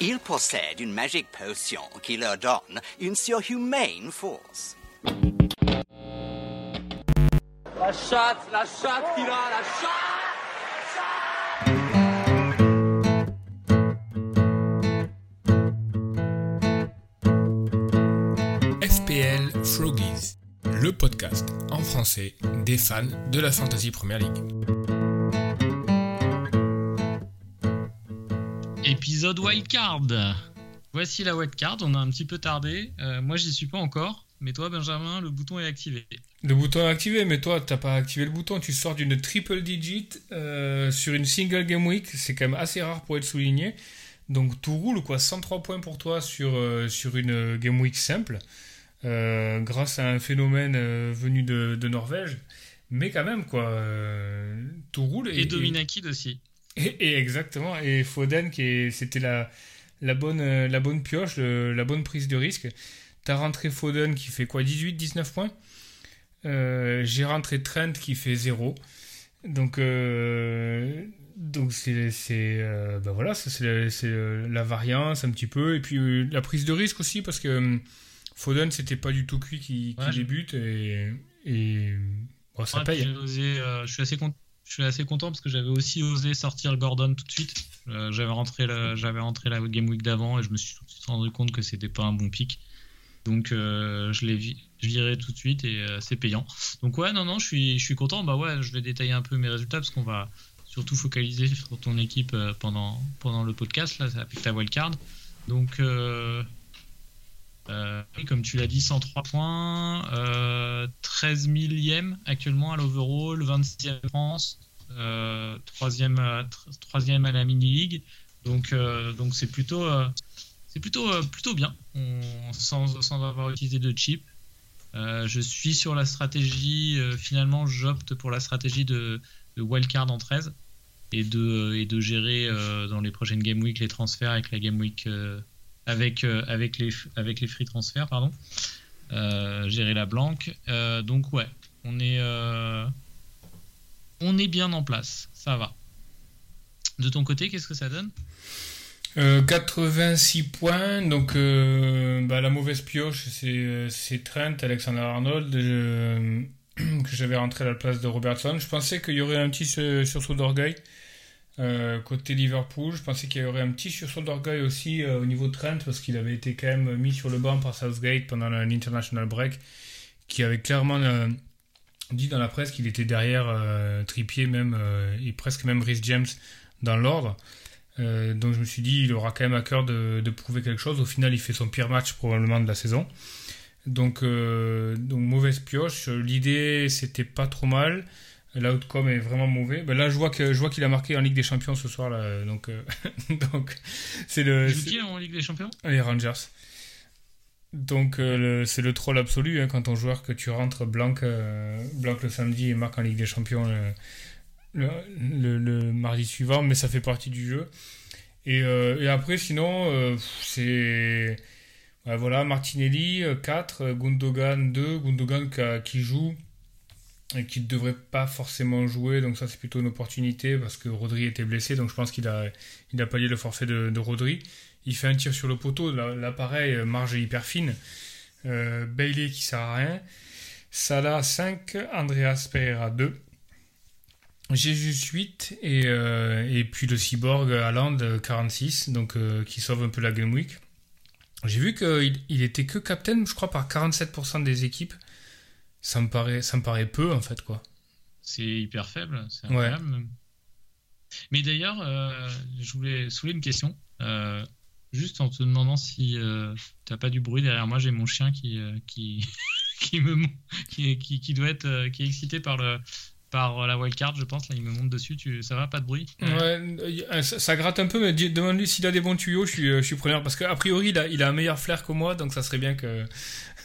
Ils possèdent une magique potion qui leur donne une surhumaine force. La chatte, la chatte, Kira, la chatte FPL Froggies, le podcast en français des fans de la Fantasy Premier League. Épisode wildcard. Voici la wildcard, on a un petit peu tardé. Euh, moi j'y suis pas encore, mais toi Benjamin, le bouton est activé. Le bouton est activé, mais toi t'as pas activé le bouton, tu sors d'une triple digit euh, sur une single game week, c'est quand même assez rare pour être souligné. Donc tout roule quoi, 103 points pour toi sur, euh, sur une game week simple, grâce à un phénomène venu de, de, Norvège. Mais quand même quoi, tout roule. Et, et Dominakid aussi. Et, exactement, et Foden, qui c'était la, la, bonne, la bonne pioche, la bonne prise de risque. T'as rentré Foden qui fait quoi 18, 19 points? Euh, J'ai rentré Trent qui fait 0. Donc, euh, donc c'est, euh, ben voilà, c'est, la variance un petit peu. Et puis la prise de risque aussi, parce que Foden, c'était pas du tout cuit qui, débute. Et, et ça paye. je suis assez content je suis assez content parce que j'avais aussi osé sortir Gordon tout de suite. Euh, j'avais rentré la, rentré la game week d'avant et je me suis rendu compte que c'était pas un bon pic. Donc euh, je l'ai viré tout de suite et euh, c'est payant. Donc ouais, non, non, je suis, je suis content. Bah ouais, je vais détailler un peu mes résultats parce qu'on va surtout focaliser sur ton équipe pendant, pendant le podcast là, avec ta wildcard. Donc comme tu l'as dit, 103 points, euh, 13 millième actuellement à l'overall, 26e France, euh, 3e, à, à la mini-league. Donc euh, donc c'est plutôt, euh, c'est plutôt, euh, plutôt bien, sans, sans, avoir utilisé de chip. je suis sur la stratégie, finalement j'opte pour la stratégie de, de, wildcard en 13 et de, et de gérer dans les prochaines game week les transferts avec la game week avec, euh, avec, les, avec les free transferts, pardon. Euh, gérer la blanque. Euh, donc ouais, on est, on est bien en place, ça va. De ton côté, qu'est-ce que ça donne? 86 points, donc bah, la mauvaise pioche, c'est Trent, Alexander Arnold, que j'avais rentré à la place de Robertson. Je pensais qu'il y aurait un petit sursaut d'orgueil. Euh, côté Liverpool, je pensais qu'il y aurait un petit sursaut d'orgueil aussi euh, au niveau de Trent parce qu'il avait été quand même mis sur le banc par Southgate pendant l'international break, qui avait clairement euh, dit dans la presse qu'il était derrière Trippier même et presque même Rhys James dans l'ordre. donc je me suis dit il aura quand même à cœur de, prouver quelque chose. Au final, il fait son pire match probablement de la saison. Donc, donc mauvaise pioche. L'idée c'était pas trop mal. L'outcome est vraiment mauvais. Ben là, je vois que je vois qu'il a marqué en Ligue des Champions ce soir là, donc euh, donc c'est le. Qui en Ligue des Champions? Les Rangers. Donc euh, c'est le troll absolu hein, quand ton joueur que tu rentres blanc, euh, blanc le samedi et marque en Ligue des Champions le, le, mardi suivant, mais ça fait partie du jeu. Et, et après, sinon, c'est voilà Martinelli 4, Gundogan 2, Gundogan qui joue qui ne devrait pas forcément jouer. Donc ça, c'est plutôt une opportunité parce que Rodri était blessé. Donc je pense qu'il a, il pallié le forfait de, Rodri. Il fait un tir sur le poteau. Là, pareil, marge hyper fine. Euh, Bailey qui sert à rien. Salah 5, Andreas Pereira 2. Jésus 8 et, euh, puis le cyborg Haaland 46 donc euh, qui sauve un peu la game week. J'ai vu qu'il il était que captain, je crois, par 47% des équipes ça me paraît, ça me paraît peu en fait quoi. C'est hyper faible, c'est incroyable. Mais d'ailleurs, euh, je voulais soulever une question. Euh, juste en te demandant si euh, tu n'as pas du bruit derrière moi, j'ai mon chien qui qui qui me qui, qui, doit être qui est excité par le par la wildcard, je pense. Là, il me monte dessus. Tu, ça va, pas de bruit? Ouais, ça, gratte un peu, mais demande-lui s'il a des bons tuyaux. Je suis, je suis preneur parce qu'a priori, il a, il a un meilleur flair que moi, donc ça serait bien que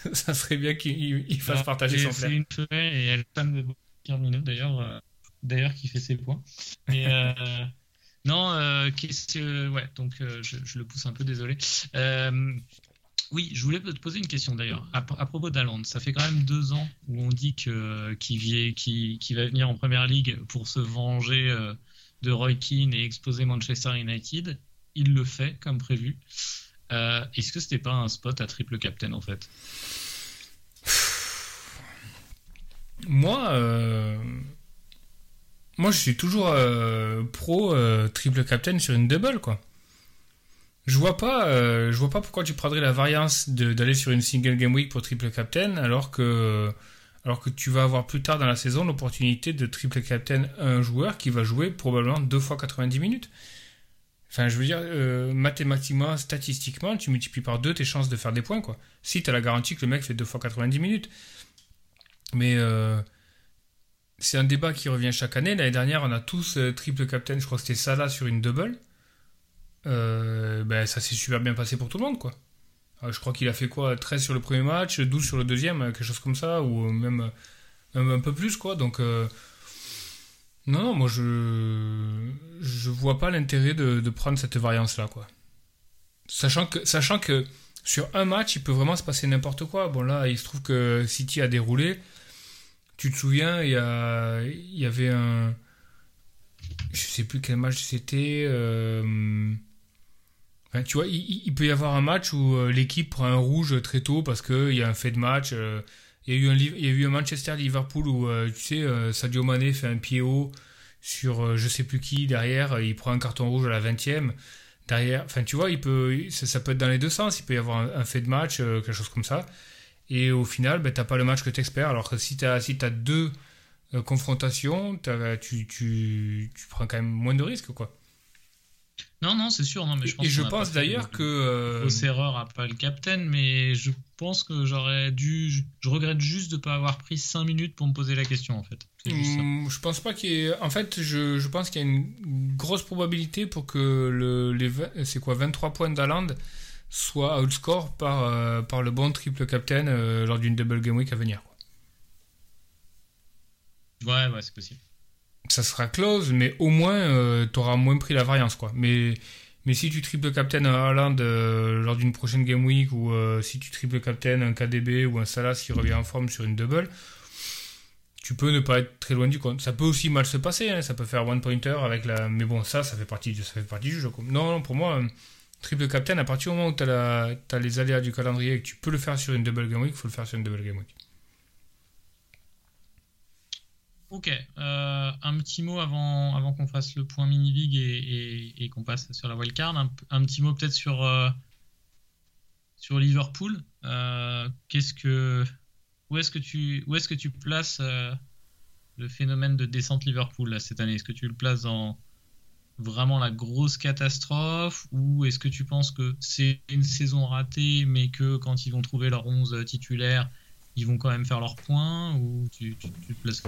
ça serait bien qu'il fasse partager son flair. C'est une femelle et elle femme de Carmino d'ailleurs, euh, d'ailleurs qui fait ses points. Et euh, non, euh, que, ouais, donc je, je, le pousse un peu, désolé. oui, je voulais te poser une question d'ailleurs à, propos d'Aland. Ça fait quand même deux ans où on dit que qu'il qui, qui va venir en première ligue pour se venger de Roy Keane et exposer Manchester United. il le fait comme prévu. Euh, est-ce que c'était pas un spot à triple captain en fait? Moi, euh, moi, je suis toujours euh, pro triple captain sur une double quoi. Je vois pas, je vois pas pourquoi tu prendrais la variance d'aller sur une single game week pour triple captain alors que alors que tu vas avoir plus tard dans la saison l'opportunité de triple captain un joueur qui va jouer probablement deux fois 90 minutes. Enfin, je veux dire, euh, mathématiquement, statistiquement, tu multiplies par deux tes chances de faire des points, quoi. Si tu as la garantie que le mec fait deux fois 90 minutes. Mais euh, c'est un débat qui revient chaque année. L'année dernière, on a tous euh, triple captain, je crois que c'était Salah sur une double. ben, ça s'est super bien passé pour tout le monde, quoi. je crois qu'il a fait quoi 13 sur le premier match, 12 sur le deuxième, quelque chose comme ça, ou même, même un peu plus, quoi. Donc non, non, moi je je vois pas l'intérêt de, prendre cette variance-là, quoi. Sachant que, sachant que sur un match, il peut vraiment se passer n'importe quoi. Bon, là, il se trouve que City a déroulé. Tu te souviens, il y, a, il y avait un. Je sais plus quel match c'était. Euh, tu vois, il, peut y avoir un match où euh, l'équipe prend un rouge très tôt parce qu'il y a un fait de match. Euh, il y a eu un, il y a eu un Manchester-Liverpool où, euh, tu sais, euh, Sadio Mané fait un pied haut sur euh, je sais plus qui derrière, il prend un carton rouge à la 20e. Derrière, enfin, tu vois, il peut, ça, peut être dans les deux sens. Il peut y avoir un, fait de match, quelque chose comme ça. Et au final, ben, t'as pas le match que tu espères. Alors que si tu as, si as deux confrontations, tu, tu, tu prends quand même moins de risques, quoi. Non, non, c'est sûr. Non, mais je pense et je pense d'ailleurs que. Euh... Grosse erreur à pas le captain, mais je pense que j'aurais dû. Je regrette juste de ne pas avoir pris 5 minutes pour me poser la question, en fait. Juste hmm, Je pense pas qu'il y ait. En fait, je, je pense qu'il y a une grosse probabilité pour que le, les. C'est quoi 23 points d'Aland soient outscore par, euh, par le bon triple captain euh, lors d'une double game week à venir. Ouais, ouais, c'est possible ça sera close, mais au moins, euh, tu auras moins pris la variance, quoi. Mais, si tu triple captain un Haaland euh, lors d'une prochaine game week, ou euh, si tu triple captain un KDB ou un Salah qui revient en forme sur une double, tu peux ne pas être très loin du compte. Ça peut aussi mal se passer, hein, ça peut faire one pointer avec la. Mais bon, ça, ça fait partie, ça fait partie du jeu. Non, non, pour moi, triple captain, à partir du moment où tu as, as, les aléas du calendrier et que tu peux le faire sur une double game week, il faut le faire sur une double game week. Ok, euh, un petit mot avant, avant qu'on fasse le point mini-league et, qu'on passe sur la wildcard. Un, un petit mot peut-être sur, euh, sur Liverpool. Euh, qu'est-ce que, où est-ce que tu, où est-ce que tu places le phénomène de descente Liverpool cette année? Est-ce que tu le places dans vraiment la grosse catastrophe ou est-ce que tu penses que c'est une saison ratée mais que quand ils vont trouver leur 11 titulaire ils vont quand même faire leurs points ou tu, tu, places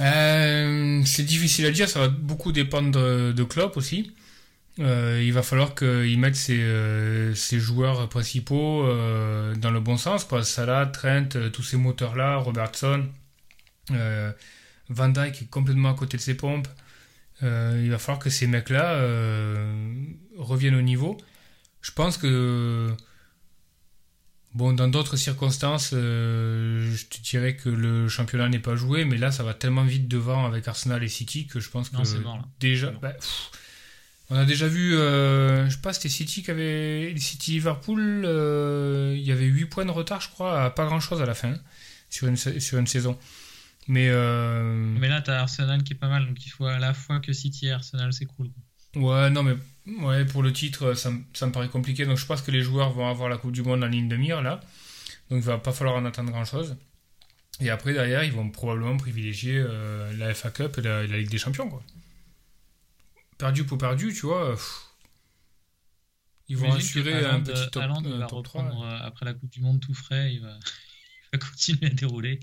euh, c'est difficile à dire, ça va beaucoup dépendre de, Klopp aussi. Euh, il va falloir qu'il mette ses, euh, joueurs principaux dans le bon sens, quoi. Salah, Trent, tous ces moteurs-là, Robertson, Van Dijk est complètement à côté de ses pompes. il va falloir que ces mecs-là reviennent au niveau. Je pense que Bon, dans d'autres circonstances, euh, je te dirais que le championnat n'est pas joué, mais là, ça va tellement vite devant avec Arsenal et City que je pense que déjà, bah, on a déjà vu, euh, je sais pas, c'était City qui avait, City Liverpool, euh, il y avait 8 points de retard, je crois, à pas grand chose à la fin sur une sur une saison. Mais mais là, t'as Arsenal qui est pas mal, donc il faut à la fois que City et Arsenal cool. Ouais, non, mais ouais, pour le titre, ça, ça, me paraît compliqué. Donc je pense que les joueurs vont avoir la Coupe du Monde en ligne de mire, là. Donc il va pas falloir en attendre grand-chose. Et après, derrière, ils vont probablement privilégier euh, la FA Cup et la, Ligue des Champions, quoi. Perdu pour perdu, tu vois. ils vont assurer un petit top, il va reprendre euh, après la Coupe du Monde tout frais, il va, il va continuer à dérouler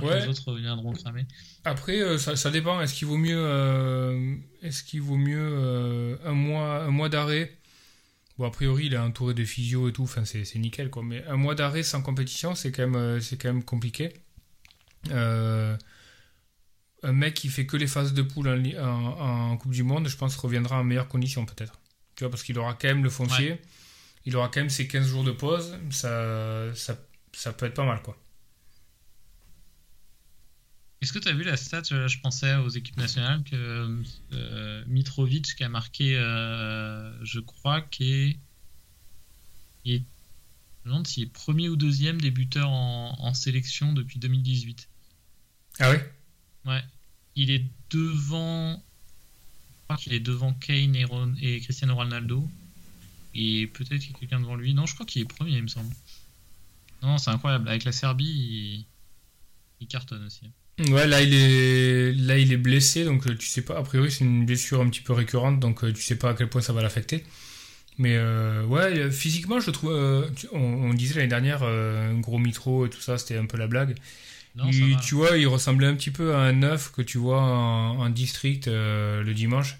les autres viendront cramer. Après, euh, ça, dépend. Est-ce qu'il vaut mieux, euh, est-ce qu'il vaut mieux euh, un mois, un mois d'arrêt? Bon, a priori, il est entouré de physio et tout. Enfin, c'est, nickel, quoi. Mais un mois d'arrêt sans compétition, c'est quand même, c'est quand même compliqué. un mec qui fait que les phases de poule en, Coupe du Monde, je pense, reviendra en meilleures conditions, peut-être. Tu vois, parce qu'il aura quand même le foncier. Il aura quand même ses 15 jours de pause. Ça, ça, ça peut être pas mal, quoi. Est-ce que tu as vu la stat Je pensais aux équipes nationales que euh, Mitrovic qui a marqué, euh, je crois, qu'il est. Il est... Je me demande s'il est premier ou deuxième débuteur en, en sélection depuis 2018. Ah ouais? Ouais. Il est devant. Je crois qu'il est devant Kane et, Ron- et Cristiano Ronaldo. Et peut-être qu'il y a quelqu'un devant lui. Non, je crois qu'il est premier, il me semble. Non, c'est incroyable. Avec la Serbie, il, il cartonne aussi. Ouais, là il est là il est blessé, donc euh, tu sais pas. A priori, c'est une blessure un petit peu récurrente, donc euh, tu sais pas à quel point ça va l'affecter. Mais euh, ouais, euh, physiquement, je trouve. euh, on, on disait l'année dernière, euh, un gros mitro et tout ça, c'était un peu la blague. Non, Il- tu vois, il ressemblait un petit peu à un neuf que tu vois en, en district le dimanche.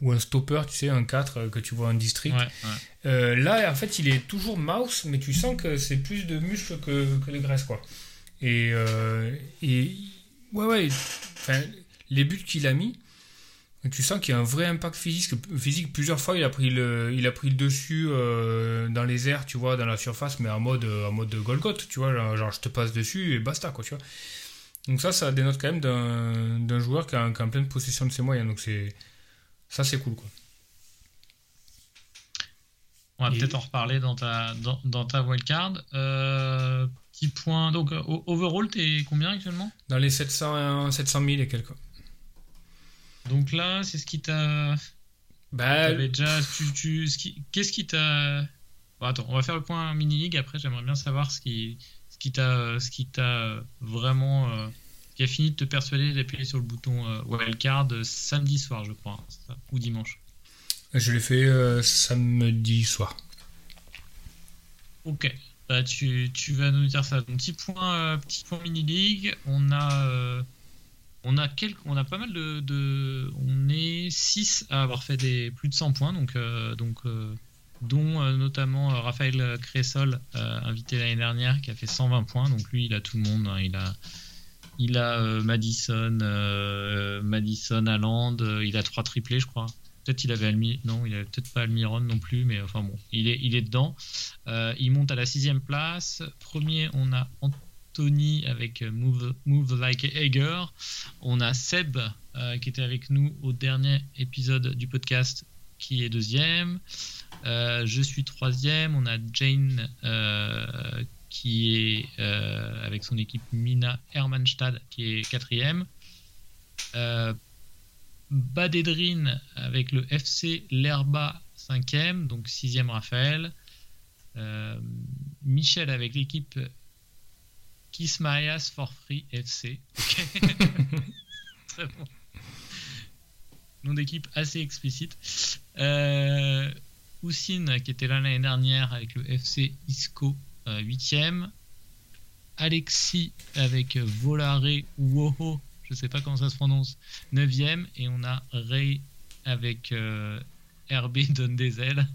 Ou un stopper, tu sais, un 4 euh, que tu vois en district. Ouais, ouais. Là, en fait, il est toujours mouse, mais tu sens que c'est plus de muscles que, que de graisse, quoi. Et, euh, et ouais, ouais, enfin, les buts qu'il a mis, tu sens qu'il y a un vrai impact physique. physique. Plusieurs fois, il a pris le, il a pris le dessus euh, dans les airs, tu vois, dans la surface, mais en mode, en mode Golgoth, tu vois, genre, genre, je te passe dessus et basta, quoi, tu vois. Donc ça, ça dénote quand même d'un d'un joueur qui a, qui a en pleine possession de ses moyens. Donc c'est ça, c'est cool, quoi. On va peut-être en reparler dans ta, dans, dans ta wildcard. Euh, point. Donc, euh, overall, t'es combien actuellement? Dans les 700, 700 000 et quelques. Donc là, c'est ce qui t'a. Bah, T'avais déjà. Tu, tu, ce qui- Qu'est-ce qui t'a. Bon, attends, on va faire le point mini-league. Après, j'aimerais bien savoir ce qui, ce qui t'a ce qui t'a vraiment. euh, qui a fini de te persuader d'appuyer sur le bouton euh, wildcard euh, samedi soir, je crois. hein, Ou dimanche. je l'ai fait euh, samedi soir. Ok. Bah, tu, tu vas nous dire ça. Donc, petit point, euh, point mini league. On a, euh, on a quelques, on a pas mal de, on est 6 à avoir fait des plus de 100 points. Donc, euh, donc, dont notamment Raphaël Cressol, invité l'année dernière, qui a fait 120 points. Donc lui, il a tout le monde. hein. Il a, il a Madison, Madison, Haaland. euh, il a trois triplés, je crois. Peut-être il avait Almi, non, il avait peut-être pas Almiron non plus, mais enfin bon, il est, il est dedans. Euh, il monte à la sixième place. Premier, on a Anthony avec euh, Move, Move Like Hager. On a Seb euh, qui était avec nous au dernier épisode du podcast qui est deuxième. Je suis troisième. On a Jane qui est avec son équipe Mina Hermannstad qui est quatrième. Euh, Badedrin avec le FC L'Herba cinquième, donc sixième Raphaël. Euh, Michel avec l'équipe Ass for Free FC. Très bon. Nom d'équipe assez explicite. Euh, qui était là l'année dernière avec le FC Isco 8ème. Alexis avec Volare Woho, je sais pas comment ça se prononce, 9ème. Et on a Ray avec euh, RB Donne des ailes.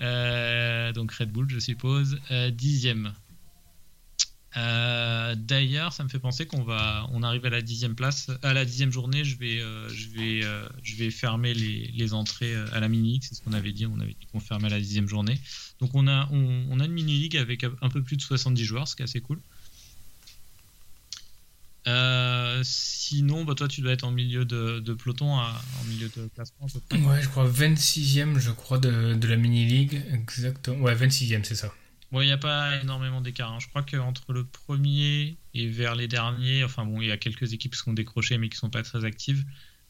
Euh, donc Red Bull, je suppose, euh, dixième. Euh, D'ailleurs, ça me fait penser qu'on va, on arrive à la dixième place, à la dixième journée. Je vais, je vais, je vais fermer les, les entrées à la mini. C'est ce qu'on avait dit. On avait dit qu'on fermait à la dixième journée. Donc on a, on, on a une mini league avec un peu plus de 70 joueurs, ce qui est assez cool. Euh, sinon, bah, toi, tu dois être en milieu de, de peloton, à- en milieu de classement. Ouais, je crois 26ème, je crois, de, de la mini-league. Exactement. Ouais, 26ème, c'est ça. Bon, il n'y a pas énormément d'écart. hein. Je crois qu'entre le premier et vers les derniers, enfin bon, il y a quelques équipes qui sont décrochées mais qui sont pas très actives.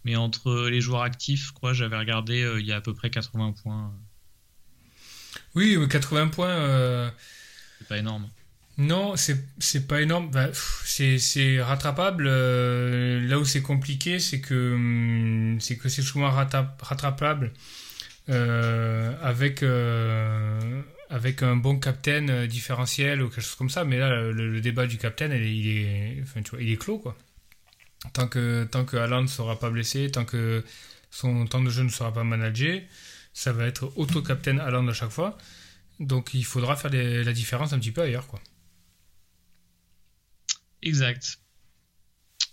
Mais entre les joueurs actifs, je crois, j'avais regardé, euh, il y a à peu près 80 points. Oui, mais 80 points. euh, C'est pas énorme. Non, c'est pas énorme. Bah, c'est rattrapable. euh, là où c'est compliqué, c'est que hum, c'est que c'est souvent rattra- rattrapable euh, avec euh, avec un bon captain différentiel ou quelque chose comme ça. Mais là, le, débat du captain, il est, il est, clos quoi. Tant que tant que Haaland ne sera pas blessé, tant que son temps de jeu ne sera pas managé, ça va être auto-captain Haaland à chaque fois. Donc il faudra faire la différence un petit peu ailleurs quoi. Exact.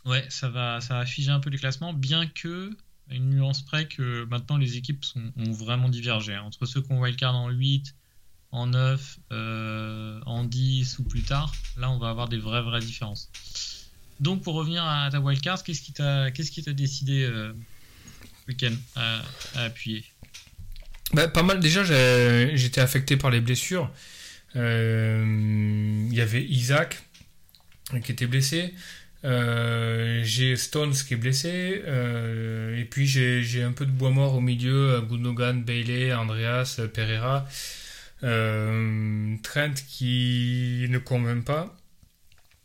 Ouais, ça va, ça va figer un peu les classements, bien que, à une nuance près, que maintenant les équipes sont, ont vraiment divergé. hein. Entre ceux qui ont wildcard en 8, en 9, en 10 ou plus tard, là on va avoir des vraies vraies différences. Donc pour revenir à ta wildcard, qu'est-ce qui t'a décidé week-end à, appuyer? Bah, Pas mal. Déjà, j'étais affecté par les blessures. Il y avait Isaac qui était blessé. Euh, j'ai Stones qui est blessé. Euh, et puis j'ai un peu de bois mort au milieu. Gundogan, Bailey, Andreas, Pereira. Euh, Trent qui ne convainc pas.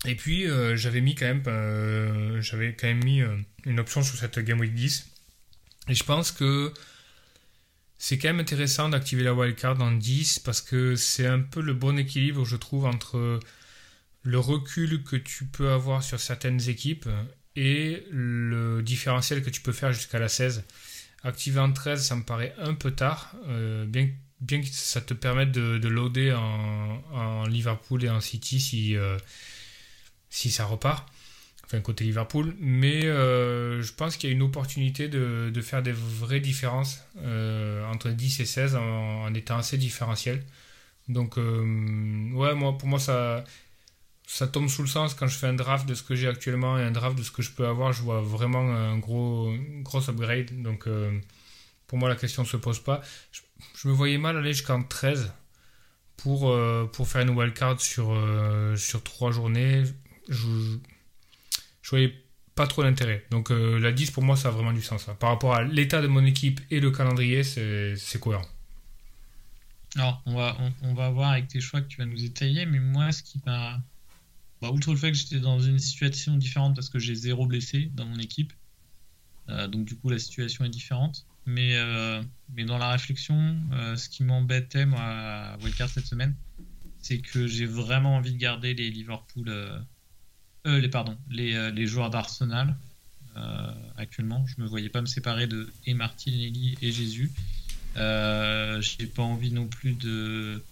Et puis j'avais mis quand même, j'avais quand même mis une option sur cette Game Week 10. Et je pense que c'est quand même intéressant d'activer la wildcard en 10 parce que c'est un peu le bon équilibre, je trouve, entre le recul que tu peux avoir sur certaines équipes et le différentiel que tu peux faire jusqu'à la 16. Activer en 13, ça me paraît un peu tard, euh, bien, bien, que ça te permette de, loader en, Liverpool et en City si, euh, si ça repart, enfin côté Liverpool, mais euh, je pense qu'il y a une opportunité de, faire des vraies différences entre 10 et 16 en, en étant assez différentiel. Donc, ouais, moi, pour moi, ça, ça tombe sous le sens quand je fais un draft de ce que j'ai actuellement et un draft de ce que je peux avoir. Je vois vraiment un gros, gros upgrade. Donc, euh, pour moi, la question ne se pose pas. Je, me voyais mal aller jusqu'en 13 pour, euh, pour faire une wildcard sur, euh, sur 3 journées. Je, je voyais pas trop d'intérêt. Donc, la 10 pour moi, ça a vraiment du sens. Hein. Par rapport à l'état de mon équipe et le calendrier, c'est cohérent. Alors, on va, on, va voir avec tes choix que tu vas nous étayer, mais moi, ce qui m'a bah, outre le fait que j'étais dans une situation différente parce que j'ai zéro blessé dans mon équipe, euh, donc du coup la situation est différente. Mais, euh, mais dans la réflexion, euh, ce qui m'embêtait moi à Wildcard cette semaine, c'est que j'ai vraiment envie de garder les Liverpool, les pardon, les, les joueurs d'Arsenal actuellement. Je me voyais pas me séparer de et Martinelli et Jésus. j'ai pas envie non plus de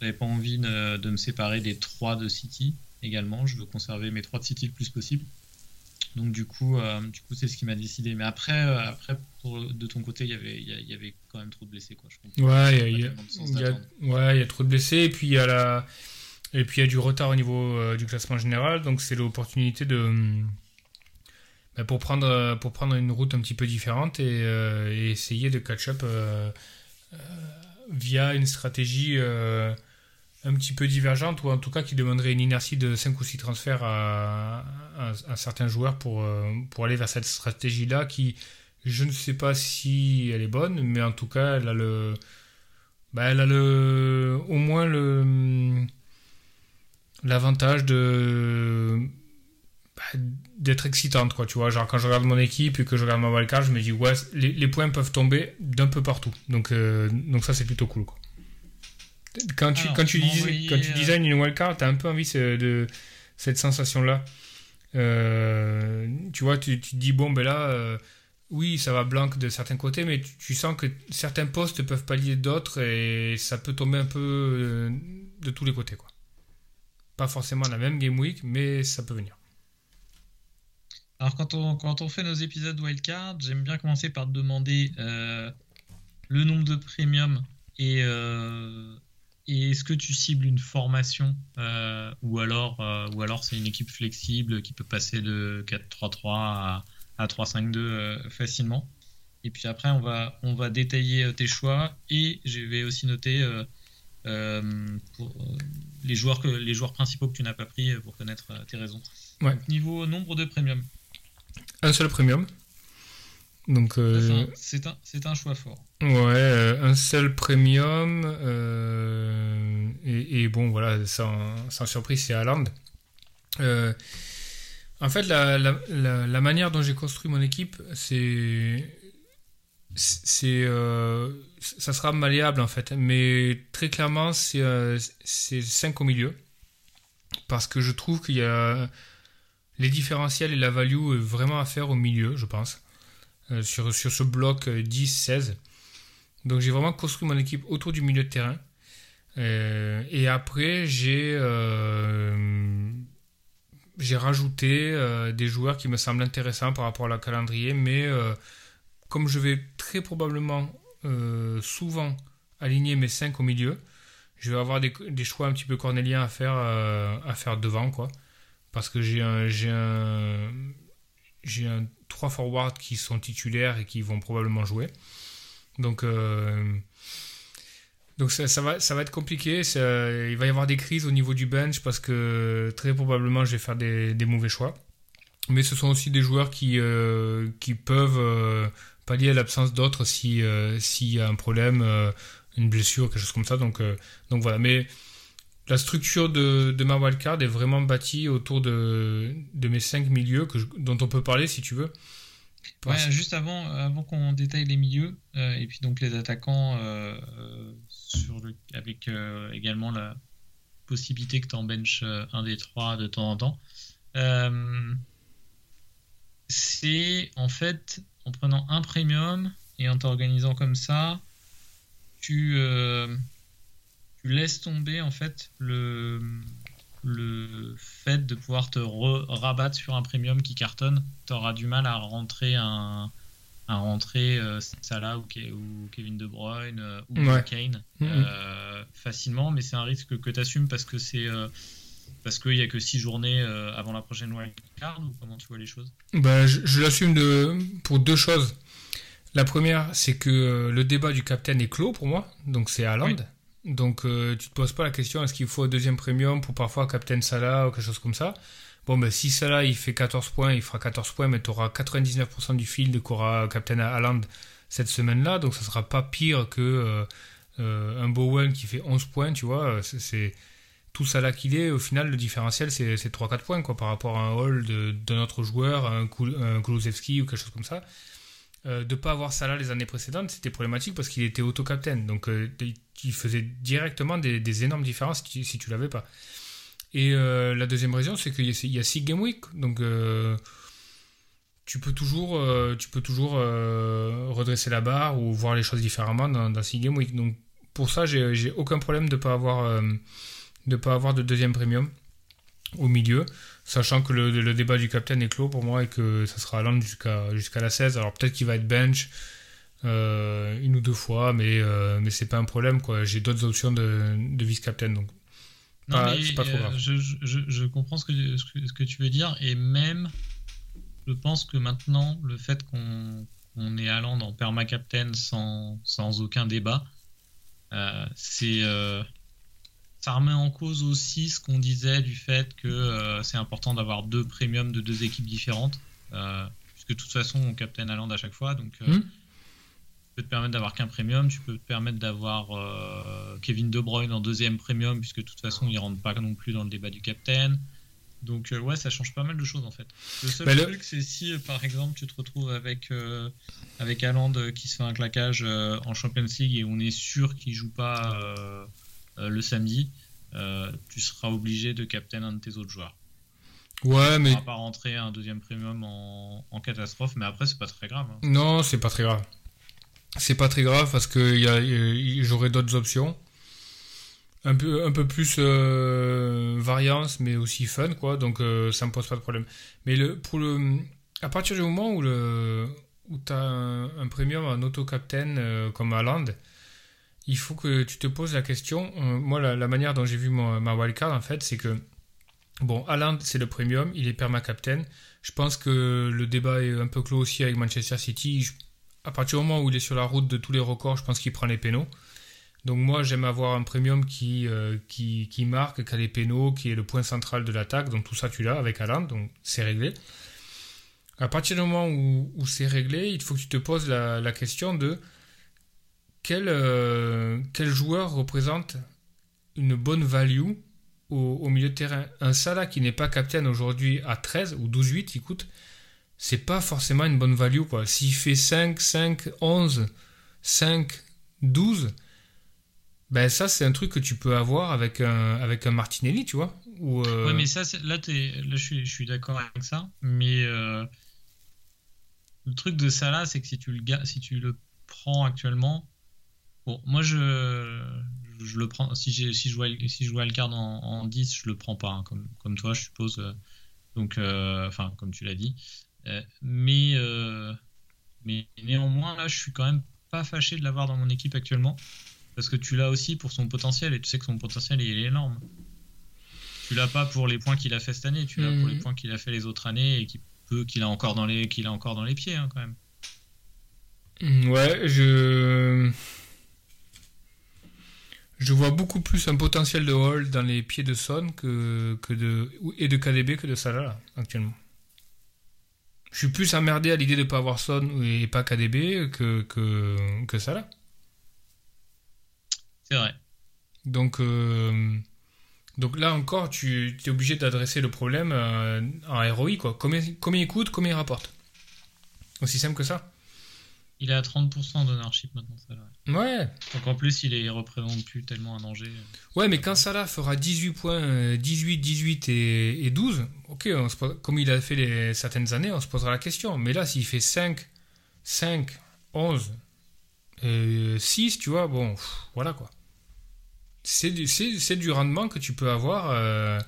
j'avais pas envie de, de, me séparer des trois de City également. Je veux conserver mes trois City le plus possible. Donc du coup, euh, du coup, c'est ce qui m'a décidé. Mais après, euh, après de ton côté, il y avait, il y, avait quand même trop de blessés, quoi. Je ouais, il y, a, y a trop de blessés. Et puis il y a la, et puis il y a du retard au niveau euh, du classement général. Donc c'est l'opportunité de, bah, pour prendre, pour prendre une route un petit peu différente et, et essayer de catch up via une stratégie un petit peu divergente ou en tout cas qui demanderait une inertie de 5 ou 6 transferts à, certains joueurs pour, euh, pour aller vers cette stratégie-là qui, je ne sais pas si elle est bonne, mais en tout cas, elle a le. Bah, elle a le. Au moins le. L'avantage de. Bah, d'être excitante, quoi, tu vois. Genre, quand je regarde mon équipe et que je regarde ma wildcard, je me dis, ouais, les, points peuvent tomber d'un peu partout. Donc, euh, donc ça, c'est plutôt cool, quoi. Quand tu, quand tu, dis, quand tu euh, designes une wildcard, tu as un peu envie de cette sensation-là. Euh, tu vois, tu, tu, te dis, bon, ben là, euh, oui, ça va blanc de certains côtés, mais tu, sens que certains postes peuvent pallier d'autres et ça peut tomber un peu de tous les côtés. Quoi. Pas forcément la même game week, mais ça peut venir. Alors, quand on, quand on fait nos épisodes wildcard, j'aime bien commencer par te demander le nombre de premium et, et est-ce que tu cibles une formation euh, ou alors, euh, ou alors c'est une équipe flexible qui peut passer de 4-3-3 à, à 3-5-2 euh, facilement? Et puis après, on va, on va détailler tes choix et je vais aussi noter pour, les, joueurs que, les joueurs principaux que tu n'as pas pris pour connaître tes raisons. niveau nombre de premium. Un seul premium. Donc euh, c'est un, un, choix fort. Ouais, euh, un seul premium euh, et, bon voilà sans, sans surprise c'est Haaland. en fait la, la, la, manière dont j'ai construit mon équipe c'est c'est ça sera malléable en fait mais très clairement c'est c'est 5 au milieu parce que je trouve qu'il y a les différentiels et la value vraiment à faire au milieu je pense sur, sur ce bloc 10-16. Euh, Donc j'ai vraiment construit mon équipe autour du milieu de terrain. Euh, et après, j'ai rajouté des joueurs qui me semblent intéressants par rapport à la calendrier, mais comme je vais très probablement souvent aligner mes 5 au milieu, je vais avoir des, des, choix un petit peu cornéliens à faire, à faire devant, quoi. Parce que j'ai un, j'ai trois forwards qui sont titulaires et qui vont probablement jouer. Donc, donc ça, va, ça va être compliqué. il va y avoir des crises au niveau du bench parce que très probablement je vais faire des, mauvais choix. Mais ce sont aussi des joueurs qui, euh, qui peuvent euh, pallier à l'absence d'autres si euh, s'il y a un problème, une blessure, quelque chose comme ça. Donc, donc voilà. Mais la structure de, de ma wildcard est vraiment bâtie autour de, de mes cinq milieux que dont on peut parler si tu veux. Ouais, juste avant, avant qu'on détaille les milieux et puis donc les attaquants sur le, avec également la possibilité que tu en bench un des trois de temps en temps c'est en fait en prenant un premium et en t'organisant comme ça, tu, euh, tu, laisses tomber en fait le, le fait de pouvoir te rabattre sur un premium qui cartonne. Tu auras du mal à rentrer un à rentrer euh, Salah ou, Kevin De Bruyne euh, ou Kane mm-hmm. facilement, mais c'est un risque que tu assumes parce que c'est parce qu'il n'y a que 6 journées euh, avant la prochaine wildcard ou comment tu vois les choses? Ben, Je, l'assume de, pour deux choses. La première, c'est que euh, le débat du capitaine est clos pour moi, donc c'est Haaland. Donc euh, tu te poses pas la question est-ce qu'il faut un deuxième premium pour parfois captain Salah ou quelque chose comme ça? Bon, ben si Salah il fait 14 points, il fera 14 points, mais tu auras 99% du field qu'aura captain Haaland cette semaine-là, donc ça sera pas pire que un Bowen qui fait 11 points, tu vois. C'est tout là qu'il est, au final, le différentiel, c'est 3-4 points quoi, par rapport à un hall d'un autre joueur, un, Kulusevski ou quelque chose comme ça. Euh, de ne pas avoir ça là les années précédentes, c'était problématique parce qu'il était auto-captain. Donc, euh, il faisait directement des, énormes différences si tu, ne l'avais pas. Et euh, la deuxième raison, c'est qu'il y, a 6 game week. Donc, tu peux toujours, tu peux toujours redresser la barre ou voir les choses différemment dans, 6 game week. Donc, pour ça, j'ai aucun problème de ne pas de pas avoir de deuxième premium au milieu, sachant que le, débat du capitaine est clos pour moi et que ça sera allant jusqu'à jusqu'à la 16. Alors peut-être qu'il va être bench euh, une ou deux fois, mais, euh, mais c'est pas un problème. quoi. J'ai d'autres options de, de vice-captain, donc non, pas trop grave. Je, je, je, comprends ce que, ce que, tu veux dire, et même, je pense que maintenant, le fait qu'on on est allant en perma-captain sans, sans aucun débat, euh, c'est ça remet en cause aussi ce qu'on disait du fait que euh, c'est important d'avoir deux premiums de deux équipes différentes, euh, puisque de toute façon on captain Land à chaque fois, donc euh, hmm. tu peux te permettre d'avoir qu'un premium, tu peux te permettre d'avoir Kevin De Bruyne en deuxième premium, puisque de toute façon il rentre pas non plus dans le débat du captain. Donc ouais, ça change pas mal de choses en fait. Le seul truc, c'est si par exemple tu te retrouves avec avec Haaland qui se fait un claquage en Champions League et on est sûr qu'il joue pas euh, le samedi, euh, tu seras obligé de captain un de tes autres joueurs. Ouais, mais. Tu pas rentrer un deuxième premium en, catastrophe, mais après, c'est pas très grave. Hein. Non, c'est pas très grave. C'est pas très grave parce que j'aurai d'autres options. Un peu, un peu plus euh, variance, mais aussi fun, quoi. Donc, ça me pose pas de problème. Mais le, pour le, à partir du moment où, le, où tu as un, premium en auto-captain comme Haaland, il faut que tu te poses la question. Euh, moi, la, manière dont j'ai vu ma wildcard, en fait, c'est que, bon, Haaland, c'est le premium, il est perma-captain. Je pense que le débat est un peu clos aussi avec Manchester City. à partir du moment où il est sur la route de tous les records, je pense qu'il prend les pénaux. Donc moi, j'aime avoir un premium qui, euh, marque, qui a les pénaux, qui est le point central de l'attaque. Donc tout ça, tu l'as avec Haaland, donc c'est réglé. À partir du moment où, c'est réglé, il faut que tu te poses la question de quel, euh, quel joueur représente une bonne value au, milieu de terrain? Un Salah qui n'est pas capitaine aujourd'hui à 13 ou 12-8, écoute, c'est pas forcément une bonne value. quoi. S'il fait 5, 5, 11, 5, 12, ben ça c'est un truc que tu peux avoir avec un, avec un Martinelli, tu vois. Ou, euh, Ouais, mais ça, là, là je suis, d'accord avec ça. Mais euh, le truc de Salah, c'est que si tu le, si tu le prends actuellement, Bon, moi, je, je le prends. Si, si, je vois, si je vois le card en, en 10, je le prends pas, hein, comme, comme toi, je suppose. Euh, donc, euh, enfin, comme tu l'as dit. Euh, mais, mais néanmoins, là, je suis quand même pas fâché de l'avoir dans mon équipe actuellement. parce que tu l'as aussi pour son potentiel et tu sais que son potentiel il est énorme. Tu l'as pas pour les points qu'il a fait cette année, tu l'as pour les Mhm. points qu'il a fait les autres années et qui peut qu'il a encore dans les qu'il a encore dans les pieds hein, quand même. Ouais, je. Je vois beaucoup plus un potentiel de Hall dans les pieds de Son que, que de, et de KDB que de Salah actuellement. Je suis plus emmerdé à l'idée de ne pas avoir Son et pas KDB que, que, que Salah. C'est vrai. Donc, euh, donc là encore, tu es obligé d'adresser le problème euh, en ROI. Quoi. Combien, combien il coûte, combien il rapporte? Aussi simple que ça? Il est à 30% d'ownership maintenant ça. Ouais, Donc en plus il est il représente plus tellement un danger. Ouais, mais quand Salah fera 18 points, euh, 18, 18 et, et 12, ok, on se pose- comme il a fait les, certaines années, on se posera la question. Mais là, s'il fait 5, 5, 11, euh, 6, tu vois, bon, pff, voilà quoi. C'est du, du rendement que tu peux avoir euh,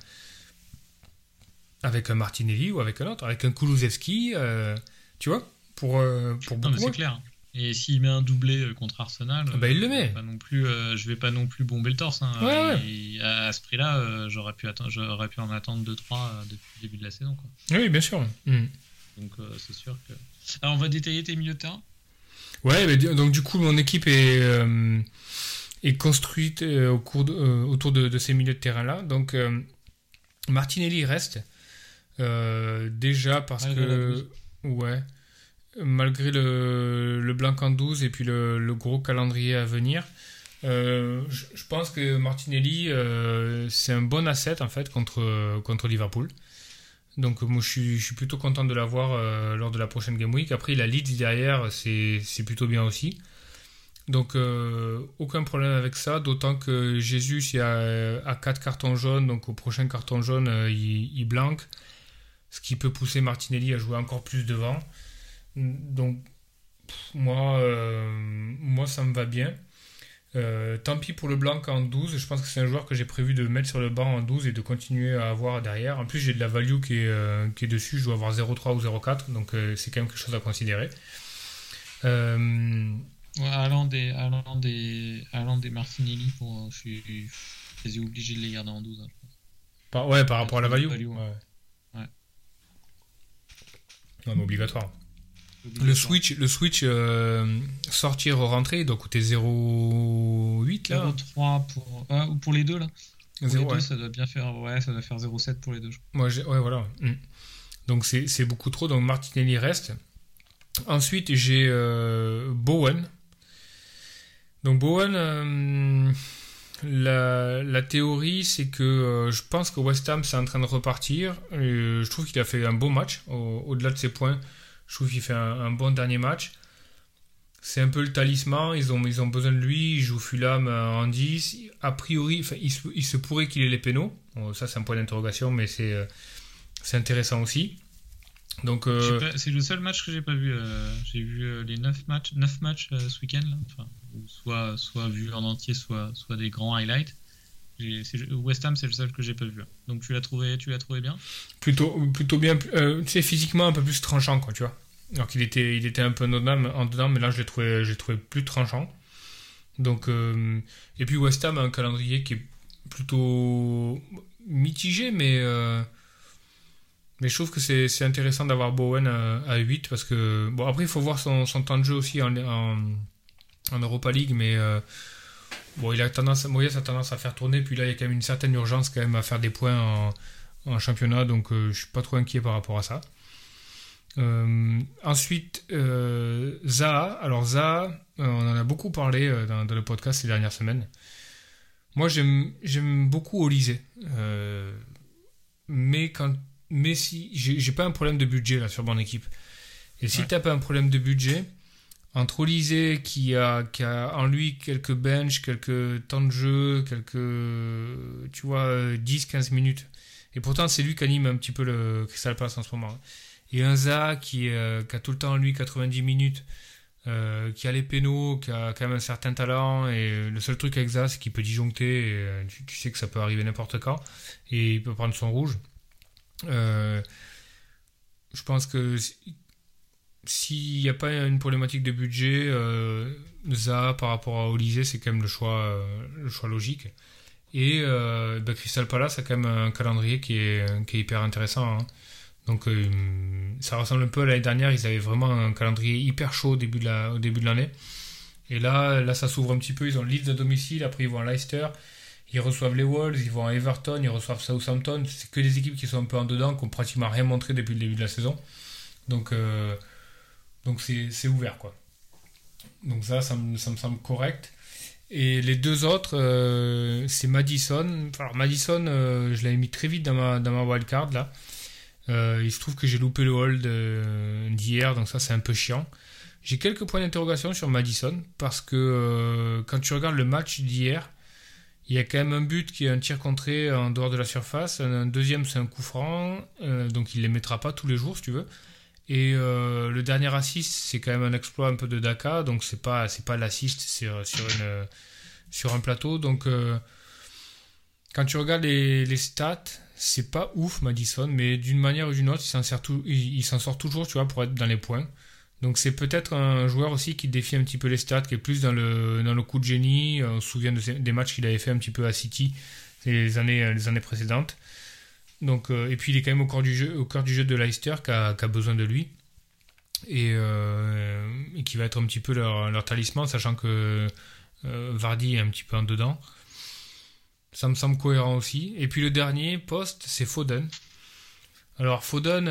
avec un Martinelli ou avec un autre, avec un Kulusevski, euh, tu vois, pour, euh, pour Non beaucoup mais c'est clair. Et s'il met un doublé euh, contre Arsenal, Ah bah, il le euh, met. je vais Pas non plus, euh, je vais pas non plus bomber le torse. hein. Ouais, à, à ce prix-là, j'aurais pu j'aurais pu en attendre 2-3 euh, depuis le début de la saison. Quoi. Oui, bien sûr. Mm. Donc c'est sûr que. Alors on va détailler tes milieux de terrain. Ouais, mais donc du coup, mon équipe est, euh, est construite euh, au cours de- euh, autour de, de ces milieux de terrain-là. Donc, Martinelli reste. déjà parce que. Ouais. Malgré le, le blanc en 12 et puis le, gros calendrier à venir. euh, je pense que Martinelli, euh, c'est un bon asset en fait contre, contre Liverpool. Donc moi je suis, je suis plutôt content de l'avoir euh, lors de la prochaine Game Week. Après il a Leeds derrière, c'est plutôt bien aussi. Donc aucun problème avec ça, d'autant que Jésus il a, a 4 cartons jaunes, donc au prochain carton jaune il blanque, ce qui peut pousser Martinelli à jouer encore plus devant. Donc pff, moi, euh, moi ça me va bien. Euh, tant pis pour le blanc en 12, je pense que c'est un joueur que j'ai prévu de mettre sur le banc en 12 et de continuer à avoir derrière. En plus, j'ai de la value qui est, euh, qui est dessus, je dois avoir 0,3 ou 0,4, donc euh, c'est quand même quelque chose à considérer. Ouais, allant des, allant des, allant des Martinelli, pour, je suis quasi obligé de les garder en 12. hein, par, ouais, par rapport à la value. Value, ouais. ouais. Non, mais obligatoire. Le switch, le switch euh, sortir rentrer, il doit coûter 0,8 là. 0,3 pour, ah, ou pour les deux là. Pour Zéro, les deux, ouais. ça doit bien faire, ouais, ça doit faire 0,7 pour les deux. Moi, ouais, voilà. Mm. Donc c'est beaucoup trop. Donc Martinelli reste. Ensuite, j'ai euh, Bowen. Donc Bowen, euh, la, la théorie, c'est que euh, je pense que West Ham, c'est en train de repartir. Euh, je trouve qu'il a fait un beau match. Au- Au-delà de ses points, je trouve qu'il fait un, bon dernier match. C'est un peu le talisman, ils ont, ils ont besoin de lui, il joue Fulham euh, en 10. A priori, enfin, il, se, pourrait qu'il ait les pénaux. Ça, c'est un point d'interrogation, mais c'est euh, intéressant aussi. Euh, C'est le seul match que j'ai pas vu. j'ai vu les 9 matchs, 9 matchs ce week-end, soit, soit vu en entier, soit, soit des grands highlights. West Ham, c'est le seul que j'ai pas vu. Donc tu l'as trouvé, tu l'as trouvé bien? plutôt, plutôt bien, euh, physiquement un peu plus tranchant, quoi, tu vois. Alors qu'il était, il était un peu en dedans, mais là, je l'ai trouvé, je trouvé plus tranchant. Donc, euh, et puis West Ham a un calendrier qui est plutôt mitigé, mais, euh, mais je trouve que c'est intéressant d'avoir Bowen à, à 8 parce que, bon, après, il faut voir son, temps de jeu aussi en, en, Europa League, mais euh, bon, il a tendance, Moyes a tendance à faire tourner, puis là, il y a quand même une certaine urgence quand même à faire des points en, en championnat, donc euh, je suis pas trop inquiet par rapport à ça. Euh, ensuite, euh, Zaha. Alors Zaha, euh, on en a beaucoup parlé euh, dans, dans le podcast ces dernières semaines. Moi, j'aime beaucoup Olysée. Mais quand, mais si j'ai j'ai pas un problème de budget là sur mon équipe. Et si Ouais. t'as pas un problème de budget, entre Olysée qui a, qui a en lui quelques bench, quelques temps de jeu, quelques, tu vois, 10-15 minutes. Et pourtant, c'est lui qui anime un petit peu le Crystal Palace en ce moment. Et un Zaha qui, euh, qui a tout le temps en lui 90 minutes, euh, qui a les pénaux, qui a quand même un certain talent. Et le seul truc avec Zaha, c'est qu'il peut disjoncter. Et, euh, tu, sais que ça peut arriver n'importe quand. Et il peut prendre son rouge. Euh, je pense que s'il n'y a pas une problématique de budget, euh, Zaha par rapport à Olysée, c'est quand même le choix, euh, le choix logique. Et euh, bah, Crystal Palace a quand même un calendrier qui est, qui est hyper intéressant. hein. Donc euh, ça ressemble un peu à l'année dernière, ils avaient vraiment un calendrier hyper chaud au début de la- au début de l'année. Et là, là, ça s'ouvre un petit peu. Ils ont Leeds à domicile, après ils vont à Leicester, ils reçoivent les Wolves, ils vont à Everton, ils reçoivent Southampton. C'est que des équipes qui sont un peu en dedans, qui ont pratiquement rien montré depuis le début de la saison. Donc, donc c'est ouvert quoi. Donc ça, ça me, semble correct. Et les deux autres, euh, c'est Madison. Alors Madison, euh, je l'avais mis très vite dans ma, dans ma wildcard là. Euh, il se trouve que j'ai loupé le hold d'hier, donc ça c'est un peu chiant. J'ai quelques points d'interrogation sur Madison parce que quand tu regardes le match d'hier, il y a quand même un but qui est un tir contré en dehors de la surface, un deuxième c'est un coup franc, donc il les mettra pas tous les jours si tu veux. Et euh, le dernier assist c'est quand même un exploit un peu de Daka, donc c'est pas c'est pas l'assist, sur sur un plateau. Donc euh, quand tu regardes les, les stats, c'est pas ouf Madison, mais d'une manière ou d'une autre, il s'en sort, toujours, tu vois, pour être dans les points. Donc c'est peut-être un joueur aussi qui défie un petit peu les stats, qui est plus dans le, coup de génie. On se souvient des matchs qu'il avait fait un petit peu à City les années, les années précédentes. Donc, euh, et puis il est quand même au cœur du jeu, au cœur du jeu de Leicester qui a, besoin de lui. Et, euh, et qui va être un petit peu leur, talisman, sachant que euh, Vardy est un petit peu en dedans. Ça me semble cohérent aussi. Et puis le dernier poste, c'est Foden. Alors Foden,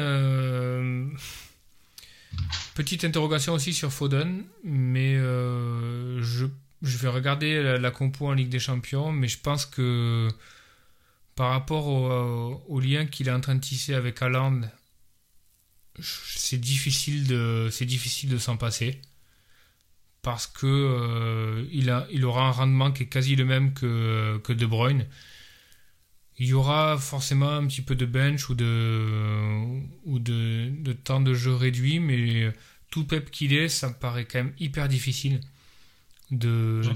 petite interrogation aussi sur Foden, mais je, vais regarder la compo en Ligue des Champions, mais je pense que par rapport au, au lien qu'il est en train de tisser avec Haaland, c'est difficile de, s'en passer parce que euh, il, aura un rendement qui est quasi le même que, De Bruyne. Il y aura forcément un petit peu de bench ou de, ou de, de temps de jeu réduit, mais tout pep qu'il est, ça me paraît quand même hyper difficile de, Je- de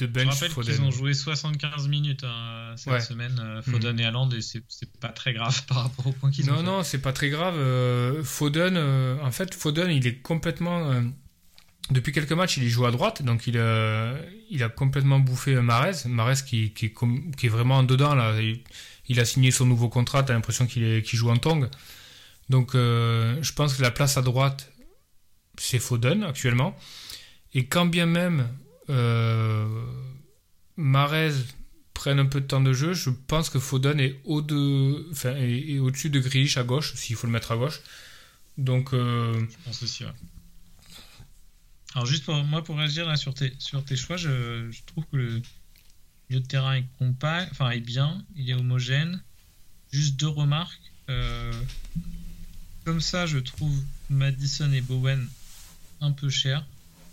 Je bench rappelle qu'ils Foden. ont joué 75 minutes hein, cette Ouais. semaine, euh, Foden et Haaland, et c'est c'est pas très grave par rapport au point qu'ils ont Non, fait. non, c'est pas très grave. Euh, Foden, euh, en fait, Foden, il est complètement. euh, depuis quelques matchs, il est joué à droite, donc il a, il a complètement bouffé Marez. Marez qui, qui, qui est vraiment en dedans, là. Il, il a signé son nouveau contrat, t'as l'impression qu'il est- qu'il joue en tong. Donc, je pense que la place à droite, c'est Foden actuellement. Et quand bien même euh, Marez prenne un peu de temps de jeu, je pense que Foden est au de, enfin, est, est au-dessus de Grealish à gauche, s'il faut le mettre à gauche. Donc, euh, Je pense aussi. Alors juste pour moi pour réagir sur tes choix, je, je trouve que le milieu de terrain est compact, enfin est bien, il est homogène. Juste deux remarques. euh, comme ça, je trouve Madison et Bowen un peu chers.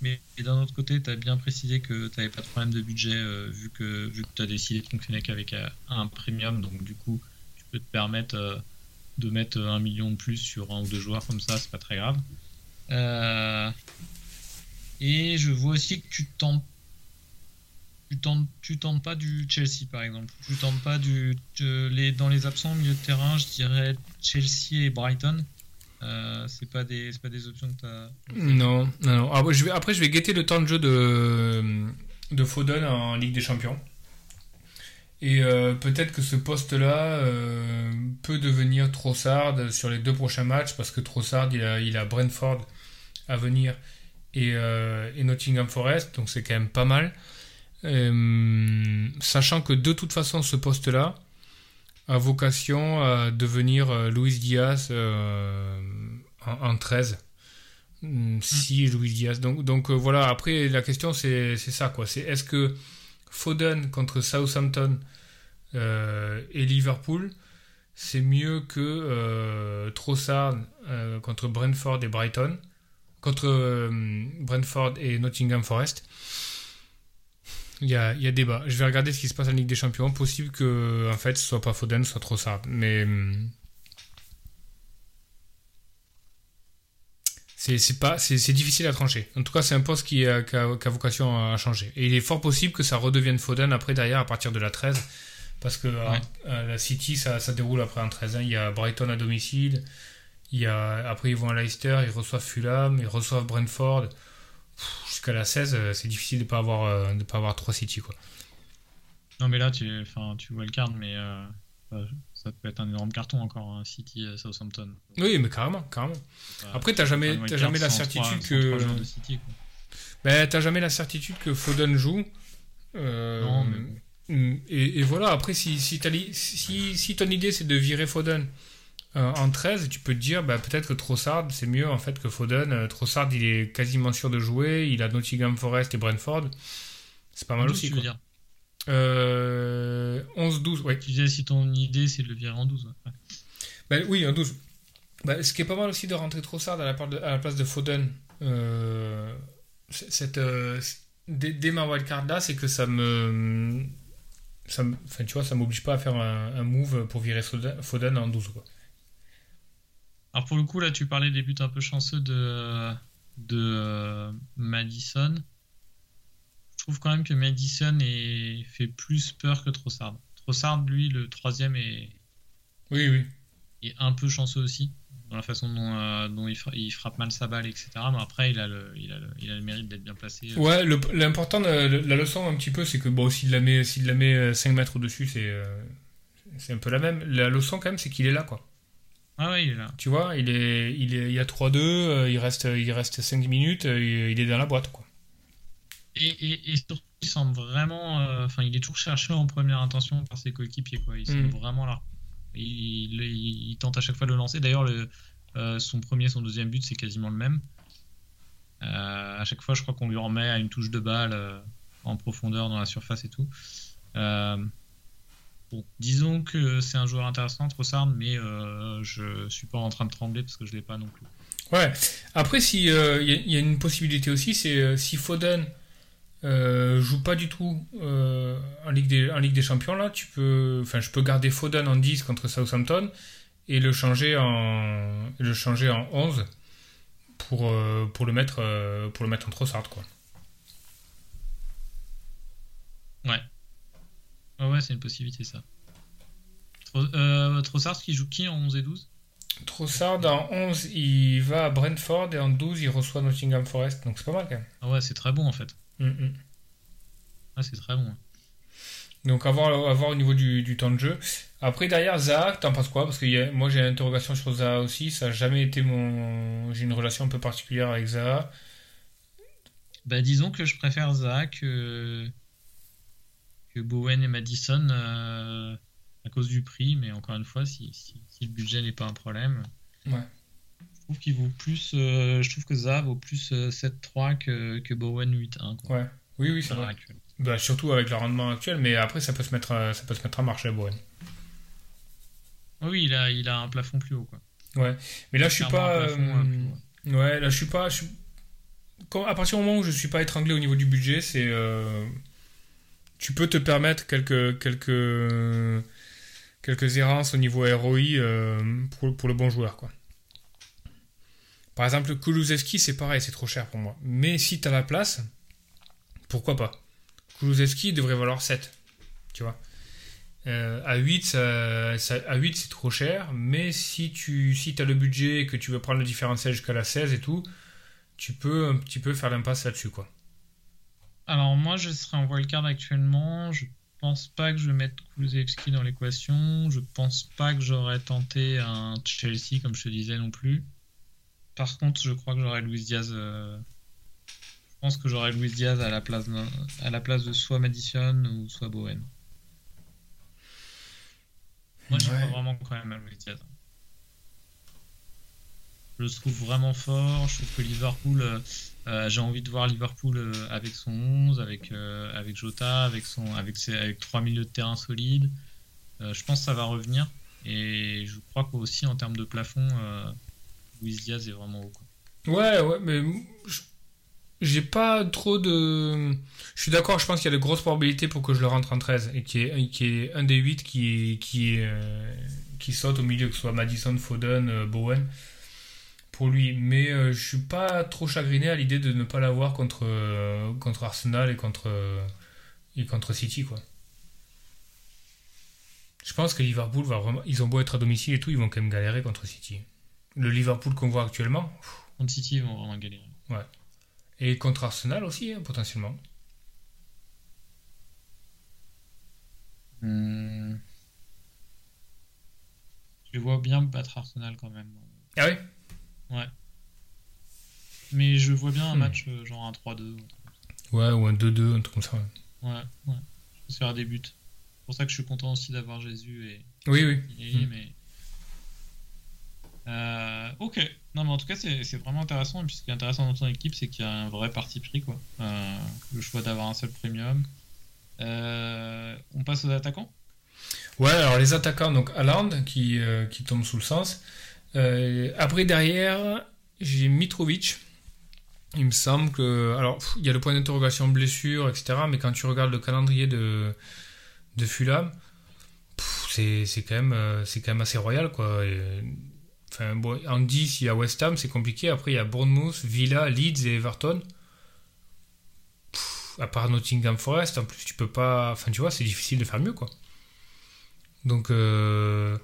Mais d'un autre côté, tu as bien précisé que tu n'avais pas de problème de budget euh, vu que, vu que tu as décidé de fonctionner qu'avec euh, un premium. Donc, du coup, tu peux te permettre euh, de mettre un million de plus sur un ou deux joueurs comme ça, c'est pas très grave. Et je vois aussi que tu tentes. Tu tentes, tu tentes pas du Chelsea par exemple. Tu tentes pas du. dans les absents au milieu de terrain, je dirais Chelsea et Brighton. Euh, c'est pas des pas des options que tu as. non, non, non. Ah, vais, après, je vais guetter le temps de jeu de, de Foden en Ligue des Champions. Et euh, peut-être que ce poste-là euh, peut devenir Trossard sur les deux prochains matchs, parce que Trossard, il a, il a Brentford à venir et, et Nottingham Forest, donc c'est quand même pas mal. Sachant que de toute façon, ce poste-là a vocation à devenir euh, Luis Diaz euh, en, en 13. Mm, Si Luis Diaz. Donc, donc euh, voilà, après la question c'est ça quoi. C'est est-ce que Foden contre Southampton et Liverpool c'est mieux que euh, Trossard euh, contre Brentford et Brighton contre euh, Brentford et Nottingham Forest? Il y a, il y a débat. Je vais regarder ce qui se passe en Ligue des Champions. Possible que en fait ce soit pas Foden, soit Trossard. Mais hum, c'est pas c'est difficile à trancher. En tout cas, c'est un poste qui a, qui a- qui a vocation à changer. Et il est fort possible que ça redevienne Foden après derrière à partir de la 13 parce que Ouais. la City ça, ça déroule après en 13 hein. Il y a Brighton à domicile. Il y a, après, ils vont à Leicester, ils reçoivent Fulham, ils reçoivent Brentford. Jusqu'à la 16, euh, c'est difficile de ne pas, avoir, euh, de pas avoir 3 City. Quoi. Non, mais là, tu, tu vois le card, mais euh, ça peut être un énorme carton encore, hein, City Southampton. Oui, mais carrément. carrément. Après, tu n'as jamais, jamais la certitude que. Ben, t'as jamais la certitude que Foden joue. non, mais et, voilà, après, si, si, si, si ton idée c'est de virer Foden euh, en 13, tu peux te dire bah, peut-être que Trossard c'est mieux en fait que Foden. Euh, Trossard il est quasiment sûr de jouer, il a Nottingham Forest et Brentford. C'est pas mal aussi. Tu veux dire euh, 11-12, ouais. Tu disais si ton idée c'est de le virer en 12. Bah, oui, en 12. Bah, ce qui est pas mal aussi de rentrer Trossard à la, à la place de Foden. Euh, cette, dès, ma wildcard là, c'est que ça me ça, tu vois, ça m'oblige pas à faire un, move pour virer Foden en 12. Quoi. Alors pour le coup, là, tu parlais des buts un peu chanceux de, de euh, Madison. Je trouve quand même que Madison est, fait plus peur que Trossard. Trossard, lui, le troisième est, oui, oui. est un peu chanceux aussi dans la façon dont, euh, il, frappe mal sa balle, etc. Mais après, il a le, il a le, il a le mérite d'être bien placé. Euh. Ouais, l'important, la, leçon un petit peu, c'est que bon, s'il la met, s'il la met 5 euh, mètres au-dessus, c'est, c'est un peu la même. La leçon quand même, c'est qu'il est là, quoi. Ah ouais, il est là. Tu vois, il est, il est, il y a 3-2, il reste, il reste 5 minutes, il est dans la boîte, quoi. Et, et, et surtout, il semble vraiment, enfin, il est toujours cherché en première intention par ses coéquipiers, quoi. Il semble mm. vraiment là. Il, tente à chaque fois de le lancer. D'ailleurs, euh, son premier, son deuxième but, c'est quasiment le même. Euh, à chaque fois, je crois qu'on lui remet à une touche de balle euh, en profondeur dans la surface et tout. Bon, disons que c'est un joueur intéressant, Trossard, mais je suis pas en train de trembler parce que je l'ai pas non plus. Ouais. Après, si il y, a une possibilité aussi, c'est si Foden euh, joue pas du tout euh, en, Ligue des, en Ligue des Champions là, tu peux, enfin je peux garder Foden en 10 contre Southampton et le changer en, le changer en 11 pour, euh, pour, le mettre, pour le mettre en Trossard quoi. Ouais. Ouais, c'est une possibilité ça. Trossard qui joue qui en 11 et 12 Trossard en 11 il va à Brentford et en 12 il reçoit Nottingham Forest donc c'est pas mal quand même. Ah ouais, c'est très bon en fait. Mm, mm. Ah, c'est très bon. Donc, avoir, avoir au niveau du, temps de jeu. Après, derrière, Zaha, t'en penses quoi? Parce que moi, j'ai une interrogation sur Zaha aussi. Ça n'a jamais été mon. J'ai une relation un peu particulière avec Zaha. Bah, disons que je préfère Zaha que, que Bowen et Madison euh, à cause du prix. Mais encore une fois, si, si, le budget n'est pas un problème. Ouais. Je trouve qu'il vaut plus. Euh, je trouve que Zaha vaut plus 7-3 euh, que, que Bowen 8-1. Ouais. Oui, oui, c'est vrai. Bah, surtout avec le rendement actuel, mais après, ça peut se mettre, à, ça peut se mettre à marche à Bowen. Oui, il a, il a un plafond plus haut. Quoi. Ouais, mais là, je suis pas. Ouais, là, je suis pas. Quand, à partir du moment où je suis pas étranglé au niveau du budget, c'est. Euh, tu peux te permettre quelques. quelques quelques errances au niveau ROI euh, pour, le bon joueur. Quoi. Par exemple, Kulusevski, c'est pareil, c'est trop cher pour moi. Mais si tu as la place, pourquoi pas? Kulusevski devrait valoir 7. Tu vois euh, à 8, à 8 c'est trop cher, mais si tu si as le budget et que tu veux prendre le différentiel jusqu'à la 16 et tout, tu peux un petit peu faire l'impasse là-dessus. quoi. Alors moi je serai en wildcard actuellement, je pense pas que je vais mettre Kulusevski dans l'équation, je pense pas que j'aurais tenté un Chelsea comme je te disais non plus. Par contre je crois que j'aurais Luis Diaz euh, je pense que j'aurais Luis Diaz à la place, à la place de soit Madison ou soit Bowen. Moi, je crois vraiment quand même à Luis Diaz. Je le trouve vraiment fort. Je trouve que Liverpool, euh, euh, j'ai envie de voir Liverpool euh, avec son 11, avec, avec Jota, avec, son, avec, ses, avec milieux de terrain solides. je pense que ça va revenir. Et je crois qu'aussi en termes de plafond, Luis Diaz est vraiment haut. Ouais, ouais, mais j'ai pas trop de. Je suis d'accord, je pense qu'il y a de grosses probabilités pour que je le rentre en 13 et qui est, qui est un des 8 qui, qui, euh, qui saute au milieu, que ce soit Madison, Foden, euh, Bowen pour lui. Mais euh, je suis pas trop chagriné à l'idée de ne pas l'avoir contre, contre Arsenal et contre, et contre City. quoi. Je pense que Liverpool va vraiment. Ils ont beau être à domicile et tout, ils vont quand même galérer contre City. le Liverpool qu'on voit actuellement. Contre City, ils vont vraiment galérer. Ouais. Et contre Arsenal aussi, hein, potentiellement. Hmm. Je vois bien battre Arsenal quand même. Ah oui? Ouais. Mais je vois bien un Hmm. match euh, genre un 3-2. Ouais, ou un 2-2, un truc comme ça. ouais. Ouais, ouais. Je faire des buts. C'est pour ça que je suis content aussi d'avoir Jésus et Oui, oui. Hmm. mais. Euh, ok. Non, mais en tout cas, c'est vraiment intéressant. Et puis, ce qui est intéressant dans ton équipe, c'est qu'il y a un vrai parti pris, quoi. Euh, le choix d'avoir un seul premium. Euh, on passe aux attaquants? Ouais, alors les attaquants, donc Haaland qui, qui tombe sous le sens. Euh, après, derrière, j'ai Mitrovic. Il me semble que. Alors, il y a le point d'interrogation blessure, etc. Mais quand tu regardes le calendrier de, de Fulham, c'est quand, même, euh, quand même assez royal, quoi. Enfin, bon, en 10, il y a West Ham, c'est compliqué. Après, il y a Bournemouth, Villa, Leeds et Everton. À part Nottingham Forest, en plus, tu peux pas. Enfin, tu vois, c'est difficile de faire mieux, quoi. Donc euh,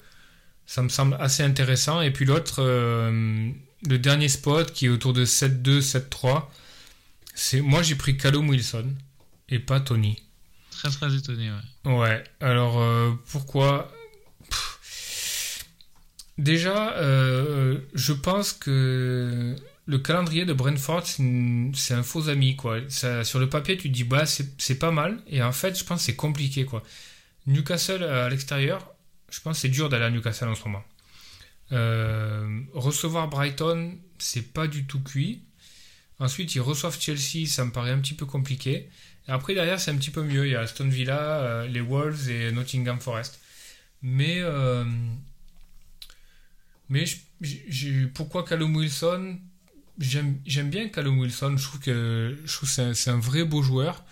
ça me semble assez intéressant. Et puis l'autre, euh, le dernier spot qui est autour de 7-2, 7-3, c'est moi j'ai pris Callum Wilson et pas Tony. Très, très étonné, ouais. Ouais, alors euh, pourquoi? Pff. Déjà, euh, je pense que le calendrier de Brentford, c'est un faux ami. Quoi. Ça, sur le papier, tu te dis, bah, c'est c'est pas mal. Et en fait, je pense que c'est compliqué. Quoi. Newcastle à l'extérieur, je pense que c'est dur d'aller à Newcastle en ce moment. Euh, recevoir Brighton, c'est pas du tout cuit. Ensuite, ils reçoivent Chelsea, ça me paraît un petit peu compliqué. Après, derrière, c'est un petit peu mieux. Il y a Aston Villa, euh, les Wolves et Nottingham Forest. Mais, euh, pourquoi Callum Wilson? J'aime bien Callum Wilson. Je trouve que, c'est un vrai beau joueur.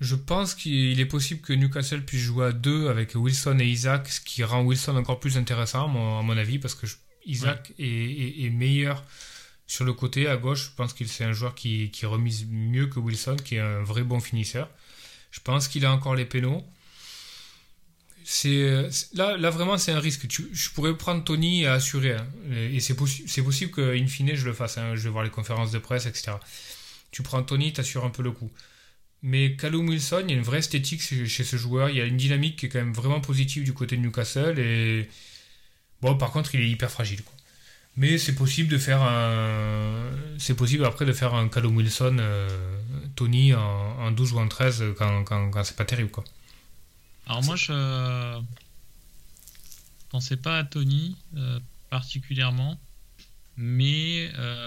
Je pense qu'il est possible que Newcastle puisse jouer à deux avec Wilson et Isaac, ce qui rend Wilson encore plus intéressant, à mon, à mon avis, parce que je- Isaac est, est- est meilleur sur le côté à gauche. Je pense qu'il c'est un joueur qui, qui remise mieux que Wilson, qui est un vrai bon finisseur. Je pense qu'il a encore les pénaux. C'est c'est- là, là vraiment c'est un risque. Tu- je pourrais prendre Tony et assurer, hein. et c'est possi- c'est possible qu'in fine je le fasse. hein. Je vais voir les conférences de presse, etc. Tu prends Tony, t'assures un peu le coup. Mais Callum Wilson, il y a une vraie esthétique chez, ce joueur. Il y a une dynamique qui est quand même vraiment positive du côté de Newcastle. Et bon, par contre, il est hyper fragile. Mais c'est possible de faire un. C'est possible après de faire un Callum Wilson, euh, Tony en, en 12 ou en 13 quand, quand, quand c'est pas terrible. Quoi. Alors moi, je pensais pas à Tony euh, particulièrement, mais euh,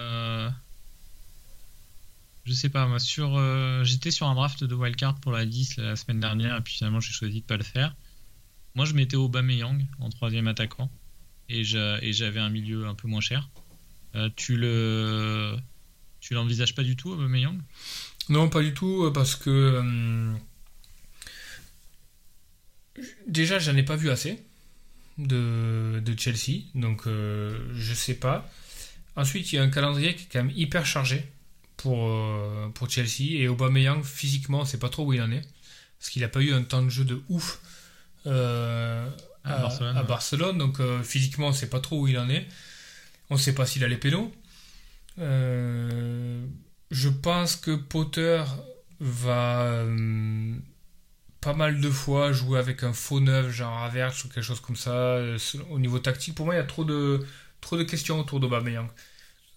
sais pas. Moi, sur, euh, j'étais sur un draft de wildcard pour la 10 la semaine dernière, et puis finalement j'ai choisi de pas le faire. Moi, je mettais Aubameyang en troisième attaquant, et j'a- et j'avais un milieu un peu moins cher. Euh, tu le, tu l'envisages pas du tout, Aubameyang? Non, pas du tout, parce que. euh, déjà, j'en ai pas vu assez de, de Chelsea, donc euh, je sais pas. Ensuite, il y a un calendrier qui est quand même hyper chargé pour, euh, pour Chelsea, et Aubameyang, physiquement, on sait pas trop où il en est, parce qu'il a pas eu un temps de jeu de ouf euh, À à, Barcelone, à ouais. Barcelone, donc euh, physiquement, on sait pas trop où il en est. On sait pas s'il a les pénaux. Euh, je pense que Potter va pas mal de fois jouer avec un faux neuf, genre Havertz ou quelque chose comme ça. Au niveau tactique, pour moi, il y a trop de, trop de questions autour d'Aubameyang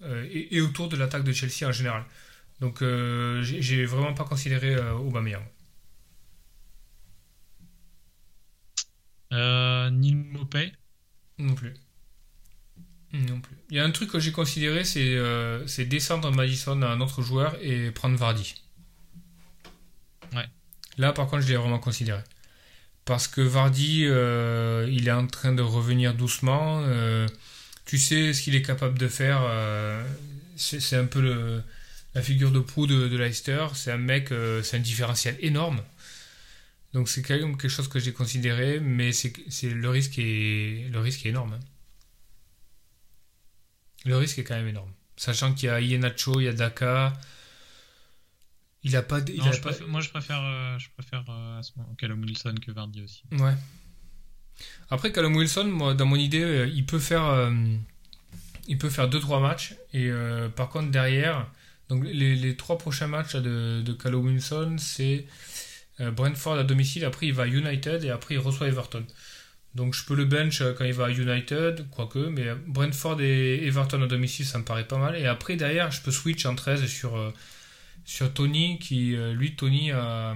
et, et autour de l'attaque de Chelsea en général. Donc, euh, j'ai vraiment pas considéré euh, Aubameyang. euh, Neil Mopay. Non plus. Non plus. Il y a un truc que j'ai considéré, c'est euh, descendre Madison à un autre joueur et prendre Vardy. Ouais. Là, par contre, je l'ai vraiment considéré. Parce que Vardy, euh, il est en train de revenir doucement. Tu sais ce qu'il est capable de faire. euh, c'est un peu le- la figure de proue de, de Leicester. C'est un mec, euh, c'est un différentiel énorme. Donc c'est quand même quelque chose que j'ai considéré, mais c'est le risque est le risque est énorme. hein. Le risque est quand même énorme. Sachant qu'il y a Ienacho, il y a Daka. Il a pas. de- il Non, a je pas- préfère- moi, je préfère, euh, je préfère à ce moment- Callum Wilson que Vardy aussi. Ouais. Après, Callum Wilson, moi, dans mon idée, euh, il peut faire. euh, il peut faire 2-3 matchs. Et par contre, derrière, donc les, les trois prochains matchs de, Callum Wilson, c'est Brentford à domicile, après il va à United et après il reçoit Everton. Donc je peux le bench quand il va à United, quoique, mais Brentford et Everton à domicile, ça me paraît pas mal. Et après, derrière, je peux switch en 13 sur, euh, sur Tony, qui, euh, lui, Tony a,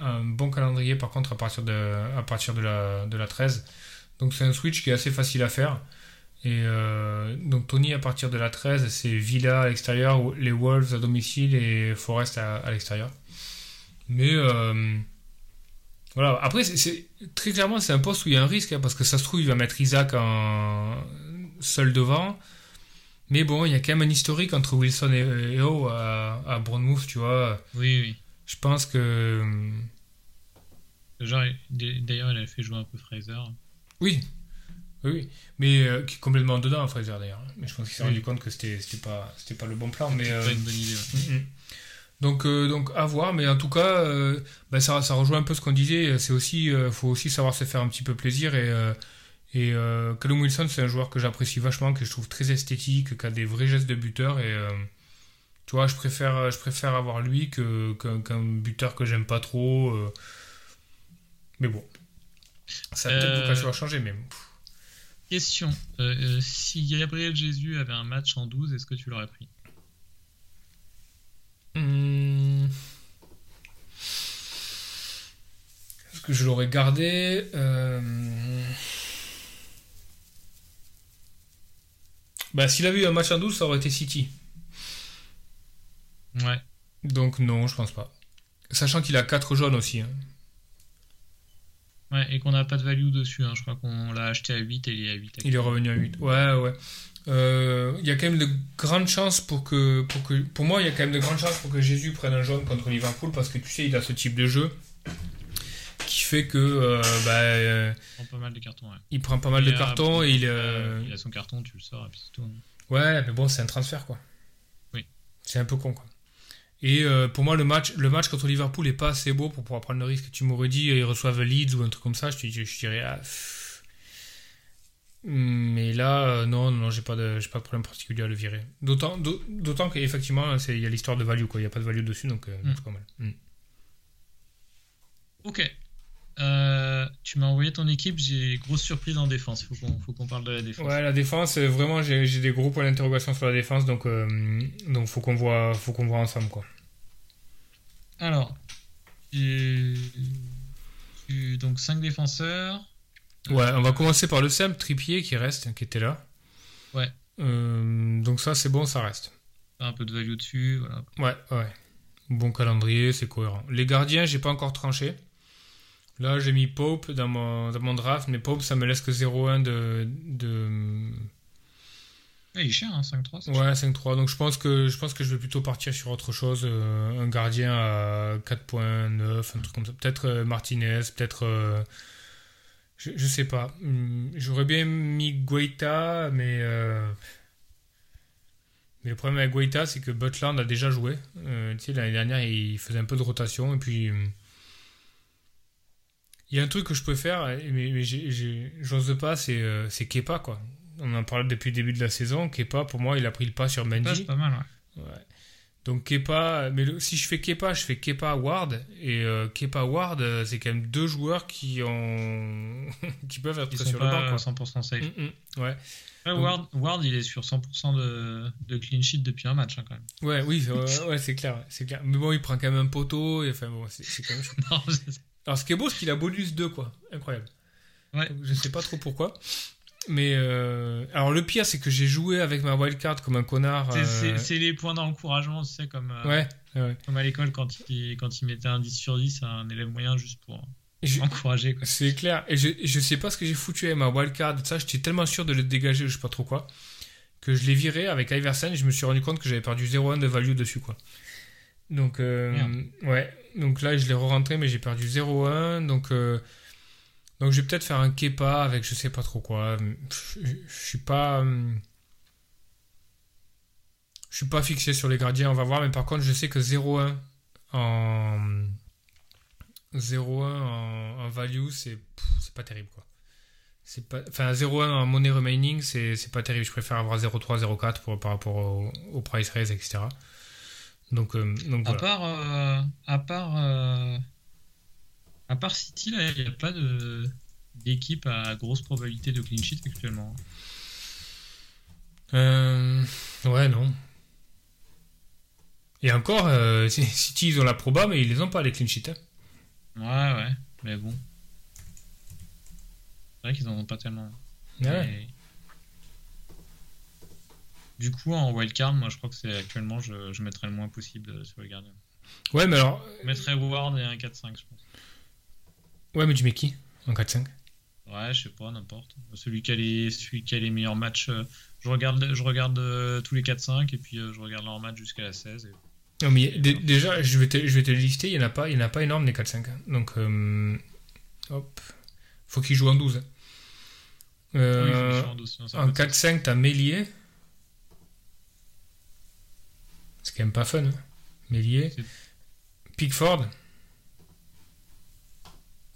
un bon calendrier par contre à partir de, à partir de, la, de la 13. Donc c'est un switch qui est assez facile à faire. Et euh, donc Tony à partir de la 13, c'est Villa à l'extérieur, les Wolves à domicile et Forest à, l'extérieur. Mais voilà. Après, c'est très clairement, c'est un poste où il y a un risque, hein, parce que ça se trouve, il va mettre Isaac seul devant. Mais bon, il y a quand même un historique entre Wilson et, et O à, à Bournemouth, tu vois. Oui, oui. Je pense que. Genre, d'ailleurs, il a fait jouer un peu Fraser. Oui, oui, mais euh, qui est complètement dedans, Fraser d'ailleurs. Mais je pense qu'il s'est rendu compte que c'était pas, pas le bon plan. Mais, euh... pas une bonne idée. Ouais. Mm, mm. Donc, euh, donc à voir, mais en tout cas, euh, bah, ça, ça rejoint un peu ce qu'on disait. C'est aussi, euh, faut aussi savoir se faire un petit peu plaisir. Et, et Callum Wilson, c'est un joueur que j'apprécie vachement, que je trouve très esthétique, qui a des vrais gestes de buteur. Et tu vois, je préfère, je préfère avoir lui qu'un buteur que j'aime pas trop. mais bon, ça a peut-être vocation changer, mais. Question si Gabriel Jésus avait un match en 12, est-ce que tu l'aurais pris? Hmm. Est-ce que je l'aurais gardé euh, Bah, s'il avait eu un match en 12, ça aurait été City. Ouais. Donc, non, je pense pas. Sachant qu'il a 4 jaunes aussi. Hein. Ouais, et qu'on n'a pas de value dessus. Hein. Je crois qu'on l'a acheté à 8 et il est à 8. Il est revenu à 8. Ouais, ouais. Euh, il y a quand même de grandes chances pour que, pour que. Pour moi, il y a quand même de grandes chances pour que Jésus prenne un jaune contre Liverpool parce que tu sais, il a ce type de jeu qui fait que. Euh, bah, euh, il prend pas mal de cartons, ouais. Il prend pas mal de cartons et il. il a son carton, tu le sors et puis c'est tout. Hein. Ouais, mais bon, c'est un transfert, quoi. Oui. C'est un peu con, quoi. Et pour moi, le match, le match contre Liverpool est pas assez beau pour pouvoir prendre le risque. Tu m'aurais dit, ils reçoivent Leeds ou un truc comme ça, je, je, dirais, ah, mais là, euh, non, non, j'ai pas de, pas de problème particulier à le virer. D'autant, d'autant qu'effectivement, il y a l'histoire de value, quoi. Il n'y a pas de value dessus, donc euh, mm. c'est pas mal. Mm. Ok. Euh, tu m'as envoyé ton équipe, j'ai grosse surprise en défense. Faut qu'on, faut qu'on parle de la défense. Ouais, la défense, vraiment, j'ai, des gros points d'interrogation sur la défense, donc, donc faut qu'on voit, faut qu'on voit ensemble, quoi. Alors, donc 5 défenseurs. Ouais, on va commencer par le simple, Tripier qui reste, qui était là. Ouais. Euh, donc ça, c'est bon, ça reste. Un peu de value dessus, voilà. Ouais, ouais. Bon calendrier, c'est cohérent. Les gardiens, j'ai pas encore tranché. Là, j'ai mis Pope dans mon, dans mon draft, mais Pope, ça me laisse que 0-1 de. de... il est cher, hein, 5-3. Ouais, 5-3. Donc je pense, que, je pense que je vais plutôt partir sur autre chose. Euh, un gardien à 4.9, un truc comme ça. Peut-être euh, Martinez, peut-être. Je, je sais pas. Hmm, j'aurais bien mis Guaita, mais. Euh, mais le problème avec Guaita, c'est que Butland a déjà joué. Euh, tu sais, l'année dernière, il faisait un peu de rotation. Et puis. Il y a un truc que je peux faire, mais, mais j'ose pas, c'est euh, Kepa, quoi. On en parle depuis le début de la saison. Kepa, pour moi, il a pris le pas sur Mendy. C'est pas mal, ouais. ouais. Donc Kepa, mais si je fais Kepa, je fais Kepa Ward et euh, Kepa Ward, euh, c'est quand même deux joueurs qui ont qui peuvent être sur le banc. 100% safe. Mm, mm, ouais. Ward, Ward, il est sur 100% de, de, clean sheet depuis un match hein, quand même. Ouais, oui, ouais, c'est clair, c'est clair. Mais bon, il prend quand même un poteau et enfin bon, c'est quand même. non, Alors ce qui est beau, c'est qu'il a bonus 2 quoi, incroyable. Ouais. je sais pas trop pourquoi. Mais euh, alors le pire, c'est que j'ai joué avec ma wildcard comme un connard. C'est euh, les points d'encouragement, tu sais, comme, euh, ouais, ouais. comme à l'école quand il, quand il mettait un 10 sur 10 à un élève moyen juste pour encourager. C'est clair. Et je, je sais pas ce que j'ai foutu avec ma wildcard, ça, j'étais tellement sûr de le dégager, je sais pas trop quoi, que je l'ai viré avec Iversen et je me suis rendu compte que j'avais perdu 0,1 de value dessus, quoi. Donc, ouais. Donc là, je l'ai re-rentré, mais j'ai perdu 0,1. Donc. Donc je vais peut-être faire un Kepa avec je sais pas trop quoi. Je, suis pas. Je suis pas fixé sur les gardiens, on va voir, mais par contre je sais que 0-1 en. 0-1 en, value, c'est pas terrible quoi. c'est pas, enfin 0-1 en money remaining, c'est pas terrible. Je préfère avoir 0-3, 0-4 pour, par rapport au, au price raise, etc. Donc, euh, donc À voilà. part, euh, à part, euh, à part City, là, il n'y a pas de d'équipe à grosse probabilité de clean sheet actuellement. Euh, ouais, non. Et encore, euh, City, ils ont la proba, mais ils les ont pas, les clean sheets. hein. Ouais, ouais, mais bon. C'est vrai qu'ils en ont pas tellement. Ouais. Mais- Du coup, en wildcard, moi je crois que c'est actuellement, je, je mettrais le moins possible euh, sur le gardien. Ouais, mais alors, Je mettrais Ward et un 4-5, je pense. ouais, mais tu mets qui en 4-5 Ouais, je sais pas, n'importe. Celui qui a les, celui qui a les meilleurs matchs. euh, je regarde, je regarde euh, tous les 4-5 et puis euh, je regarde leur match jusqu'à la 16. et- Non, mais dé- déjà, je vais te, je vais te lister, il n'y en, a pas- il y en a pas énorme, les 4-5. hein. Donc, hop. Faut qu'ils jouent en 12. Oui, en douze, sinon ça en peut être- 4-5, t'as Mélier. C'est quand même pas fun. hein. Mélier. Pickford.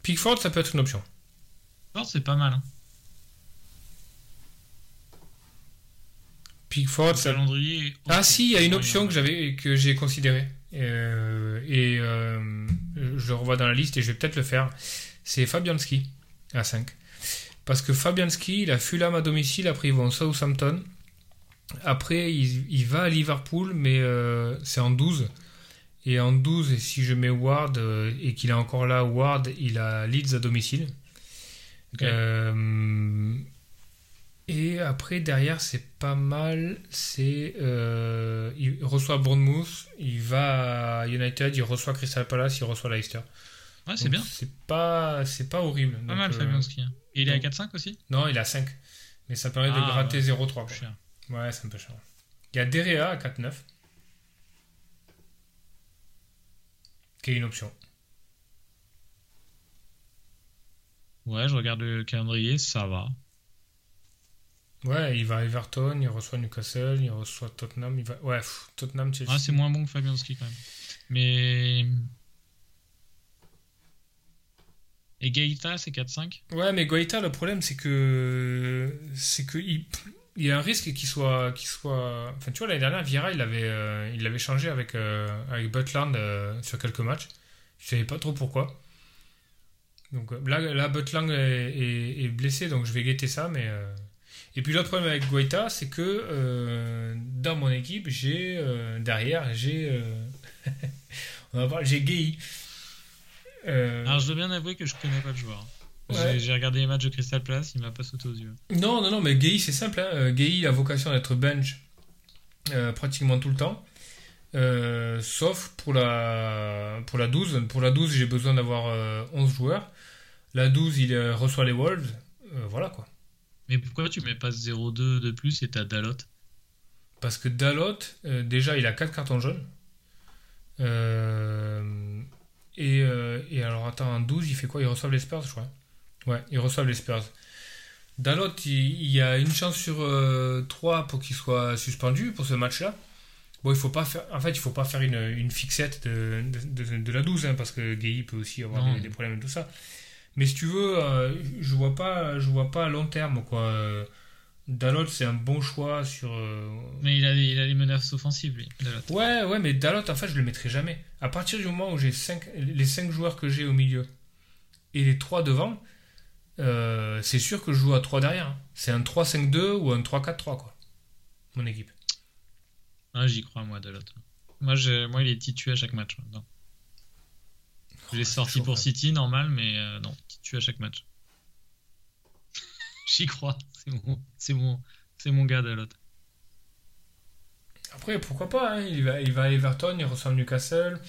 Pickford, ça peut être une option. Ward, c'est pas mal. Hein. Pickford, ça... calendrier. Ah si, il y a une option que j'avais que j'ai considérée. Euh, et euh, je le revois dans la liste et je vais peut-être le faire. C'est Fabianski à 5. Parce que Fabianski, il a Fulham à domicile, après ils vont Southampton. Après, il, il va à Liverpool, mais euh, c'est en 12. Et en 12, et si je mets Ward euh, et qu'il est encore là, Ward, il a Leeds à domicile. Euh, et après, derrière, c'est pas mal. C'est il reçoit Bournemouth, il va à United, il reçoit Crystal Palace, il reçoit Leicester. Ouais, c'est bien. C'est pas, c'est pas horrible. Pas Donc, mal, Fabianski. Et il est à donc- 4-5 aussi? Non, il a 5. Mais ça permet de Ah, gratter ouais. 0,3. Ouais, c'est un peu cher. Il y a Derea à 4,9. Qui est une option. Ouais, je regarde le calendrier, ça va. Ouais, il va à Everton, il reçoit Newcastle, il reçoit Tottenham. Il va... Ouais, pff, Tottenham, Chelsea. Ah, c'est moins bon que Fabianski quand même. Mais. Et Gaïta, c'est 4-5 Ouais, mais Goïta, le problème, c'est que. C'est que. Il... il y a un risque qu'il soit, qu'il soit. Enfin, tu vois, l'année dernière, Vieira, il euh, l'avait changé avec, euh, Butland euh, sur quelques matchs. Je savais pas trop pourquoi. Donc euh, là, là Butland est, blessé, donc je vais guetter ça. Mais, Et puis l'autre problème avec Goïta, c'est que dans mon équipe, j'ai. derrière, j'ai. on va voir, j'ai Gay. Alors, je dois bien avouer que je connais pas le joueur. Ouais. J'ai- regardé les matchs de Crystal Palace, il m'a pas sauté aux yeux. Non, non, non, mais Gay, c'est simple. Hein. Euh, Gay, a vocation d'être bench euh, pratiquement tout le temps. Euh, sauf pour la, pour la 12. Pour la 12, j'ai besoin d'avoir euh, 11 joueurs. La 12, il reçoit les Wolves. Voilà quoi. Mais pourquoi tu mets pas 0-2 de plus et t'as Dalot? Parce que Dalot, déjà, il a 4 cartons jaunes. Et, euh, et alors, attends, en 12, il fait quoi? Il reçoit les Spurs, je crois. Ouais, il reçoit les Spurs. Dalot, il, il y a une chance sur 3 pour qu'il soit suspendu pour ce match-là. Bon, il faut pas faire. En fait, il faut pas faire une, une fixette de, de, de- de la 12, hein, parce que Gay peut aussi avoir des, des problèmes et tout ça. Mais si tu veux, euh, je vois pas, je vois pas à long terme quoi. Euh, Dalot, c'est un bon choix sur. euh, Mais il a, il a les menaces offensives, lui, Dalot. Ouais, ouais, mais Dalot, en fait, je le mettrai jamais. À partir du moment où j'ai les 5 joueurs que j'ai au milieu et les 3 devant, euh, c'est sûr que je joue à 3 derrière. hein. C'est un 3-5-2 ou un 3-4-3, quoi. Mon équipe. Ah, j'y crois, moi, Dalot. Moi, moi, il est titu à chaque match. maintenant. Je l'ai sorti chaud, pour City, normal, mais euh, non, titu à chaque match. J'y crois. C'est mon, c'est mon, c'est mon gars, Dalot. Après, pourquoi pas, hein, il, va, il va à Everton, il reçoit Newcastle.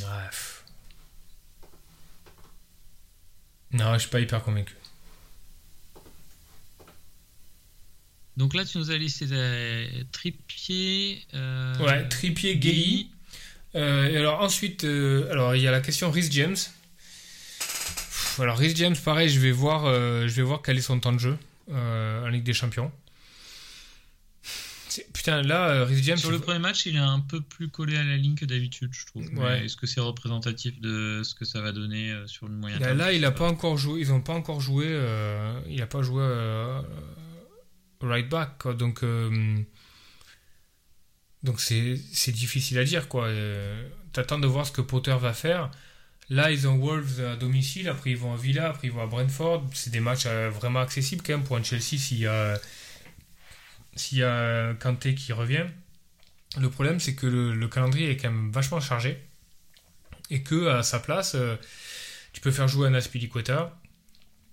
Bref. Non, je suis pas hyper convaincu. Donc là, tu nous as listé des Trippier. euh, Ouais, Trippier, Gay. Euh, et alors ensuite, euh, alors il y a la question Rhys James. Pff, Alors Rhys James, pareil, je vais voir, je vais voir quel est son temps de jeu en Ligue des Champions. Putain, là, euh, James. Sur le premier match, il est un peu plus collé à la ligne que d'habitude, je trouve. Ouais. Est-ce que c'est représentatif de ce que ça va donner euh, sur le moyen Là, terme? là, il a pas encore joué. Ils n'ont pas encore joué. euh, il a pas joué euh, right back. Quoi. Donc, euh, donc c'est difficile à dire. quoi. T'attends de voir ce que Potter va faire. Là, ils ont Wolves à domicile. Après, ils vont à Villa. Après, ils vont à Brentford. C'est des matchs vraiment accessibles quand même pour un Chelsea s'il y a s'il y a Kanté qui revient. Le problème, c'est que le, le calendrier est quand même vachement chargé et que à sa place. euh, tu peux faire jouer un Aspilicueta,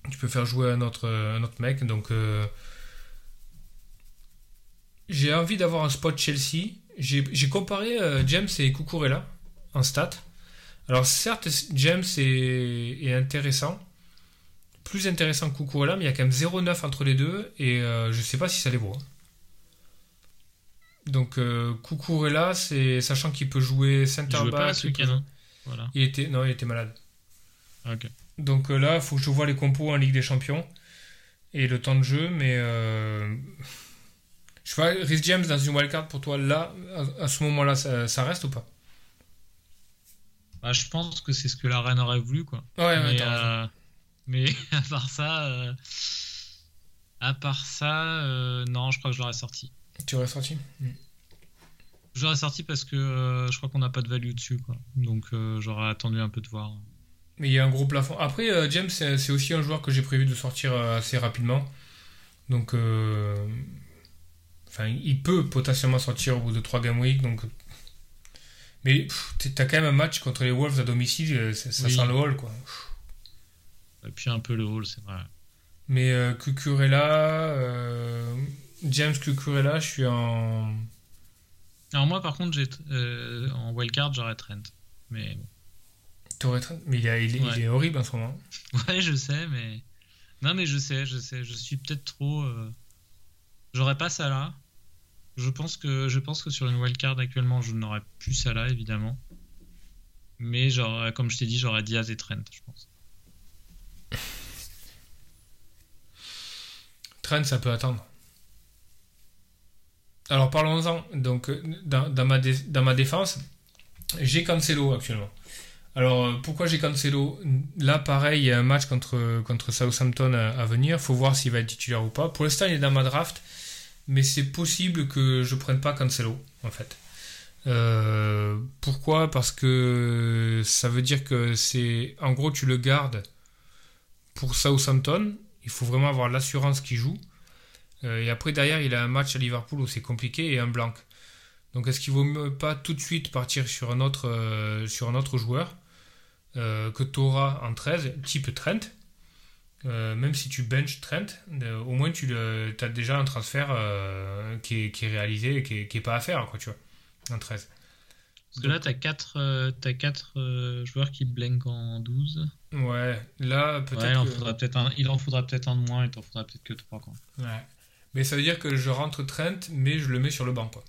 tu peux faire jouer un autre, un autre mec. Donc, euh, j'ai envie d'avoir un spot Chelsea. J'ai comparé euh, James et Cucurella en stats. Alors, certes, James est, intéressant, plus intéressant que Cucurella, mais il y a quand même 0,9 entre les deux et euh, je sais pas si ça les vaut. hein. Donc, euh, Cucurella, c'est sachant qu'il peut jouer Il center pas back. il peut- hein. Voilà. il était, non, il était malade. Ok. Donc euh, là, il faut que je vois les compos en Ligue des Champions et le temps de jeu, mais euh, je sais pas, Rhys James dans une wildcard pour toi, là, à, à ce moment-là, ça, ça reste ou pas? Bah, je pense que c'est ce que la reine aurait voulu, quoi. Ouais, mais, euh, mais à part ça, à part ça, non, je crois que je l'aurais sorti. Tu aurais sorti Je l'aurais sorti parce que euh, je crois qu'on n'a pas de value dessus, quoi. Donc euh, j'aurais attendu un peu de voir. Mais il y a un gros plafond. Après, euh, James, c'est aussi un joueur que j'ai prévu de sortir assez rapidement. Donc, enfin, il peut potentiellement sortir au bout de 3 game week. Donc, mais t'as quand même un match contre les Wolves à domicile, ça, ça Oui. sent le hall, quoi. Et puis un peu le hall, c'est vrai. Mais Cucurella, James Cucurella, je suis en. Alors moi, par contre, j'ai euh, en wildcard, j'aurais Trent. Mais bon. T'aurais tra- Mais il, a- il est- il Ouais. est horrible en ce moment. ouais, je sais, mais non, mais je sais, je sais, je suis peut-être trop. euh, J'aurais pas ça là. Je pense que je pense que sur une wildcard actuellement, je n'aurais plus ça là, évidemment. Mais genre, comme je t'ai dit, j'aurais Diaz et Trent, je pense. Trent, ça peut attendre. Alors parlons-en. Donc, euh, dans, ma défense, j'ai Cancelo actuellement. Alors, euh, pourquoi j'ai Cancelo? Là, pareil, il y a un match contre, contre Southampton à, à venir. faut voir s'il va être titulaire ou pas. Pour l'instant, il est dans ma draft. Mais c'est possible que je prenne pas Cancelo, en fait. Euh, pourquoi? Parce que ça veut dire que c'est. En gros, tu le gardes pour Southampton. Il faut vraiment avoir l'assurance qu'il joue. Euh, et après, derrière, il a un match à Liverpool où c'est compliqué et un blanc. Donc, est-ce qu'il vaut mieux pas tout de suite partir sur un autre, euh, sur un autre joueur euh, que tu auras en 13, type Trent Euh, Même si tu bench Trent, au moins tu as déjà un transfert qui, est, qui est réalisé et qui est, qui est pas à faire, quoi, tu vois, en 13. Parce que là, 4 t'as quatre euh, joueurs qui blank en 12. Ouais, là, peut-être. Ouais, il en que- faudra peut-être un, de moins, il t'en faudra peut-être que 3 quoi. Ouais. Mais ça veut dire que je rentre Trent, mais je le mets sur le banc, quoi.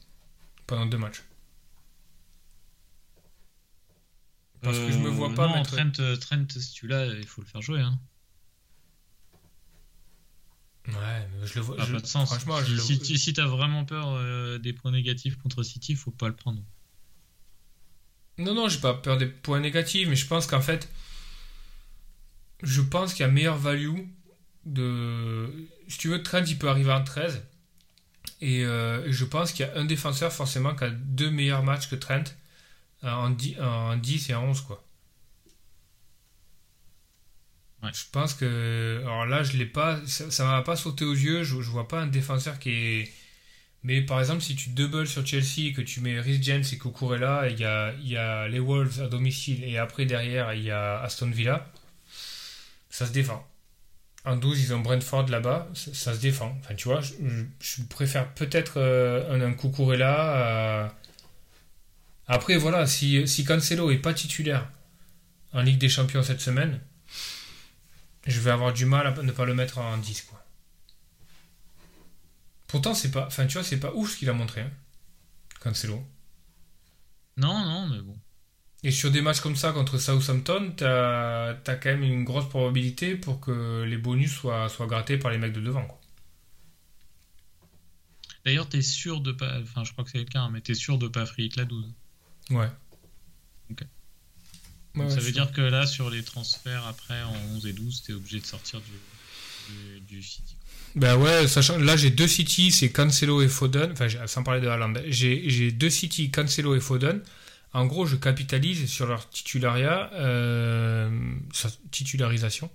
Pendant deux matchs. Parce que je me vois pas non, mettre- Trent, euh, Trent, si tu l'as, il faut le faire jouer. Hein. Ouais, mais je le vois. Ça a je- pas de sens. Franchement, je si le si, vois- tu- si t'as vraiment peur euh, des points négatifs contre City, faut pas le prendre. Non, non, j'ai pas peur des points négatifs, mais je pense qu'en fait, je pense qu'il y a meilleure value de. Si tu veux, Trent, il peut arriver en 13. Et euh, je pense qu'il y a un défenseur forcément qui a deux meilleurs matchs que Trent euh, en 10, en 10 et en 11, quoi. Ouais. Je pense que. Alors là, je l'ai pas. Ça, ça m'a pas sauté aux yeux. Je, je vois pas un défenseur qui est. Mais par exemple, si tu doubles sur Chelsea, que tu mets Rhys James et Cucurella, il y a, il y a les Wolves à domicile et après derrière, il y a Aston Villa, ça se défend. En 12, ils ont Brentford là-bas, ça, se défend. Enfin, tu vois, je, préfère peut-être euh, un, un Cucurella. à- Après, voilà, si, si Cancelo est pas titulaire en Ligue des Champions cette semaine, je vais avoir du mal à ne pas le mettre en 10, quoi. Pourtant, c'est pas, enfin, tu vois, c'est pas ouf ce qu'il a montré, hein, Cancelo. Non, non, mais bon. Et sur des matchs comme ça contre Southampton, t'as as quand même une grosse probabilité pour que les bonus soient, soient grattés par les mecs de devant. Quoi. D'ailleurs, t'es sûr de pas. Enfin, je crois que c'est le cas, hein, mais t'es sûr de pas free la 12. Ouais. Ok. Donc, ouais, ça veut dire que là, sur les transferts après en 11 et 12, t'es obligé de sortir du, du, du City. Ben ouais, sachant là j'ai deux City, c'est Cancelo et Foden. Enfin, sans parler de Haaland, j'ai j'ai deux City, Cancelo et Foden. En gros, je capitalise sur leur titularia, euh, sa titularisation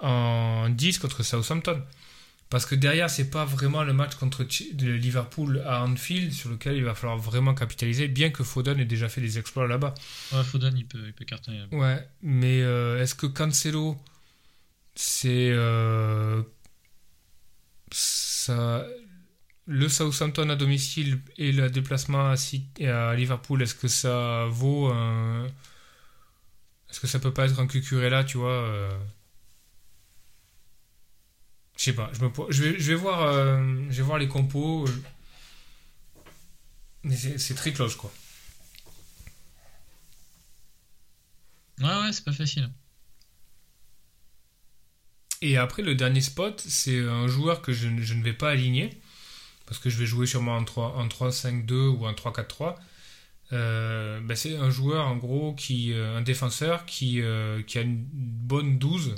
en 10 contre Southampton. Parce que derrière, c'est pas vraiment le match contre Liverpool à Anfield sur lequel il va falloir vraiment capitaliser, bien que Foden ait déjà fait des exploits là-bas. Ouais, Foden, il peut, il peut cartonner. Ouais, mais euh, est-ce que Cancelo, c'est euh, ça, le Southampton à domicile et le déplacement à, City- à Liverpool, est-ce que ça vaut un... Est-ce que ça peut pas être un Cucurella, tu vois euh, Je sais pas, je, me po- je, vais, je, vais voir, euh, je vais voir les compos. euh, Mais c'est très close, quoi. Ouais, ouais, c'est pas facile. Et après, le dernier spot, c'est un joueur que je ne vais pas aligner, parce que je vais jouer sûrement en 3, en 3-5-2 ou en 3-4-3. Euh, ben, c'est un joueur, en gros, qui, euh, un défenseur qui, euh, qui a une bonne 12,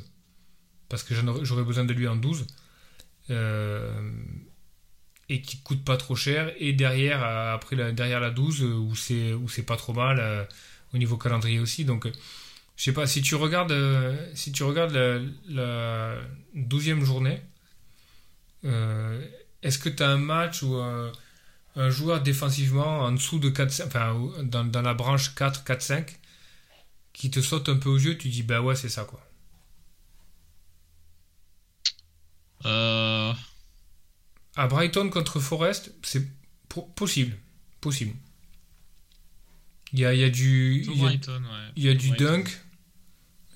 parce que j'aurais besoin de lui en 12, euh, et qui coûte pas trop cher. Et derrière, après la, derrière la 12, euh, où c'est pas trop mal, au niveau calendrier aussi. Donc, je sais pas, si tu regardes, si tu regardes la, la 12e journée, est-ce que tu as un match où un, un joueur défensivement en dessous de 4, enfin, ou- dans, dans la branche 4, 4, 5, qui te saute un peu aux yeux, tu dis, bah ouais, c'est ça quoi. Euh, À Brighton contre Forest, c'est po- possible. Possible. Il y a, il y a du. plutôt il y a- Brighton, ouais. Il y a du Brighton. Dunk,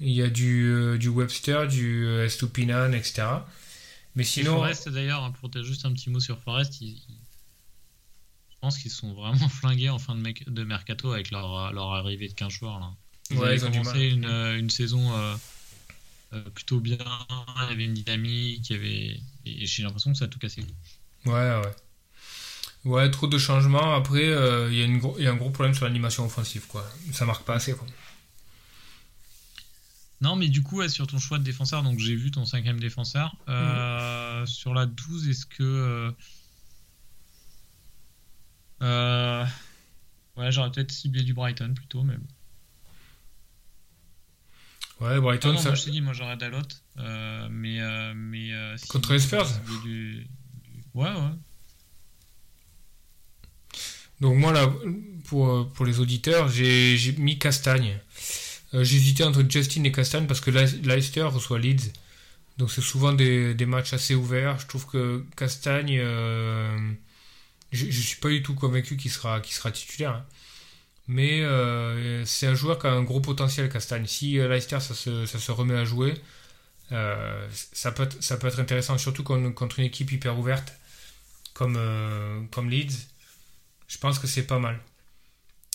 il y a du, euh, du Webster, du euh, Estupinan, etc. Mais Et sinon, Forest, d'ailleurs, hein, pour te- juste un petit mot sur Forest, ils- ils- je pense qu'ils sont vraiment flingués en fin de, mec- de mercato avec leur, leur arrivée de 15 joueurs. Là. Ils Ouais, ils ont commencé une, euh, une saison euh, euh, plutôt bien, il y avait une dynamique, il y avait... et j'ai l'impression que ça a tout cassé. ouais, ouais. Ouais, trop de changements. Après, euh, il y, y a un gros problème sur l'animation offensive, quoi. Ça marque pas assez, quoi. Non, mais du coup, ouais, sur ton choix de défenseur, donc j'ai vu ton cinquième défenseur. Euh, Sur la 12, est-ce que. euh, euh, ouais, j'aurais peut-être ciblé du Brighton plutôt, mais. Ouais, Ah Brighton, non, ça. moi je te dis, moi j'aurais Dalot. mais. mais si- Contre les Spurs ciblé du- du- Ouais, ouais. Donc moi là, pour, pour les auditeurs, j'ai j'ai mis Castagne. Euh, J'hésitais entre Justin et Castagne parce que Leic- Leicester reçoit Leeds. Donc c'est souvent des, matchs assez ouverts. Je trouve que Castagne, euh, je, je suis pas du tout convaincu qu'il sera, qu'il sera titulaire. hein. Mais euh, c'est un joueur qui a un gros potentiel, Castagne. Si Leicester ça se, ça se remet à jouer, ça, peut être, ça peut être intéressant, surtout contre, une équipe hyper ouverte comme, comme Leeds. Je pense que c'est pas mal.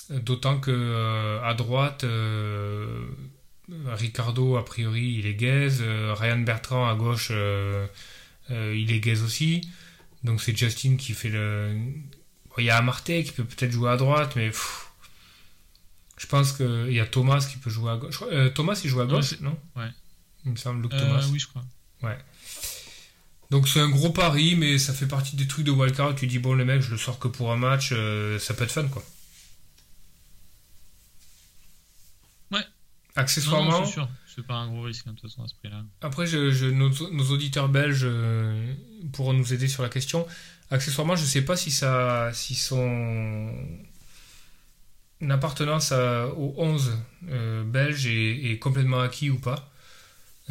D'autant que euh, à droite, euh, Ricardo, a priori, il est gaze. euh, Ryan Bertrand, à gauche, il est gaze aussi. Donc c'est Justin qui fait le. Il y a Amarté qui peut peut-être jouer à droite, mais pff, je pense qu'il y a Thomas qui peut jouer à gauche. Euh, Thomas, il joue à Ouais, gauche, c'est- non? ouais. Il me semble, Luke Euh, Thomas. oui, je crois. Donc c'est un gros pari, mais ça fait partie des trucs de wildcard. Tu dis, bon, le mec, je le sors que pour un match, euh, ça peut être fun, quoi. Ouais. Non, Accessoirement, non, c'est sûr. C'est pas un gros risque, hein, de toute façon, à ce prix-là. après, je, je- nos, nos auditeurs belges euh, pourront nous aider sur la question. Accessoirement, je sais pas si ça, si son appartenance à- au 11 euh, belge est, est complètement acquis ou pas.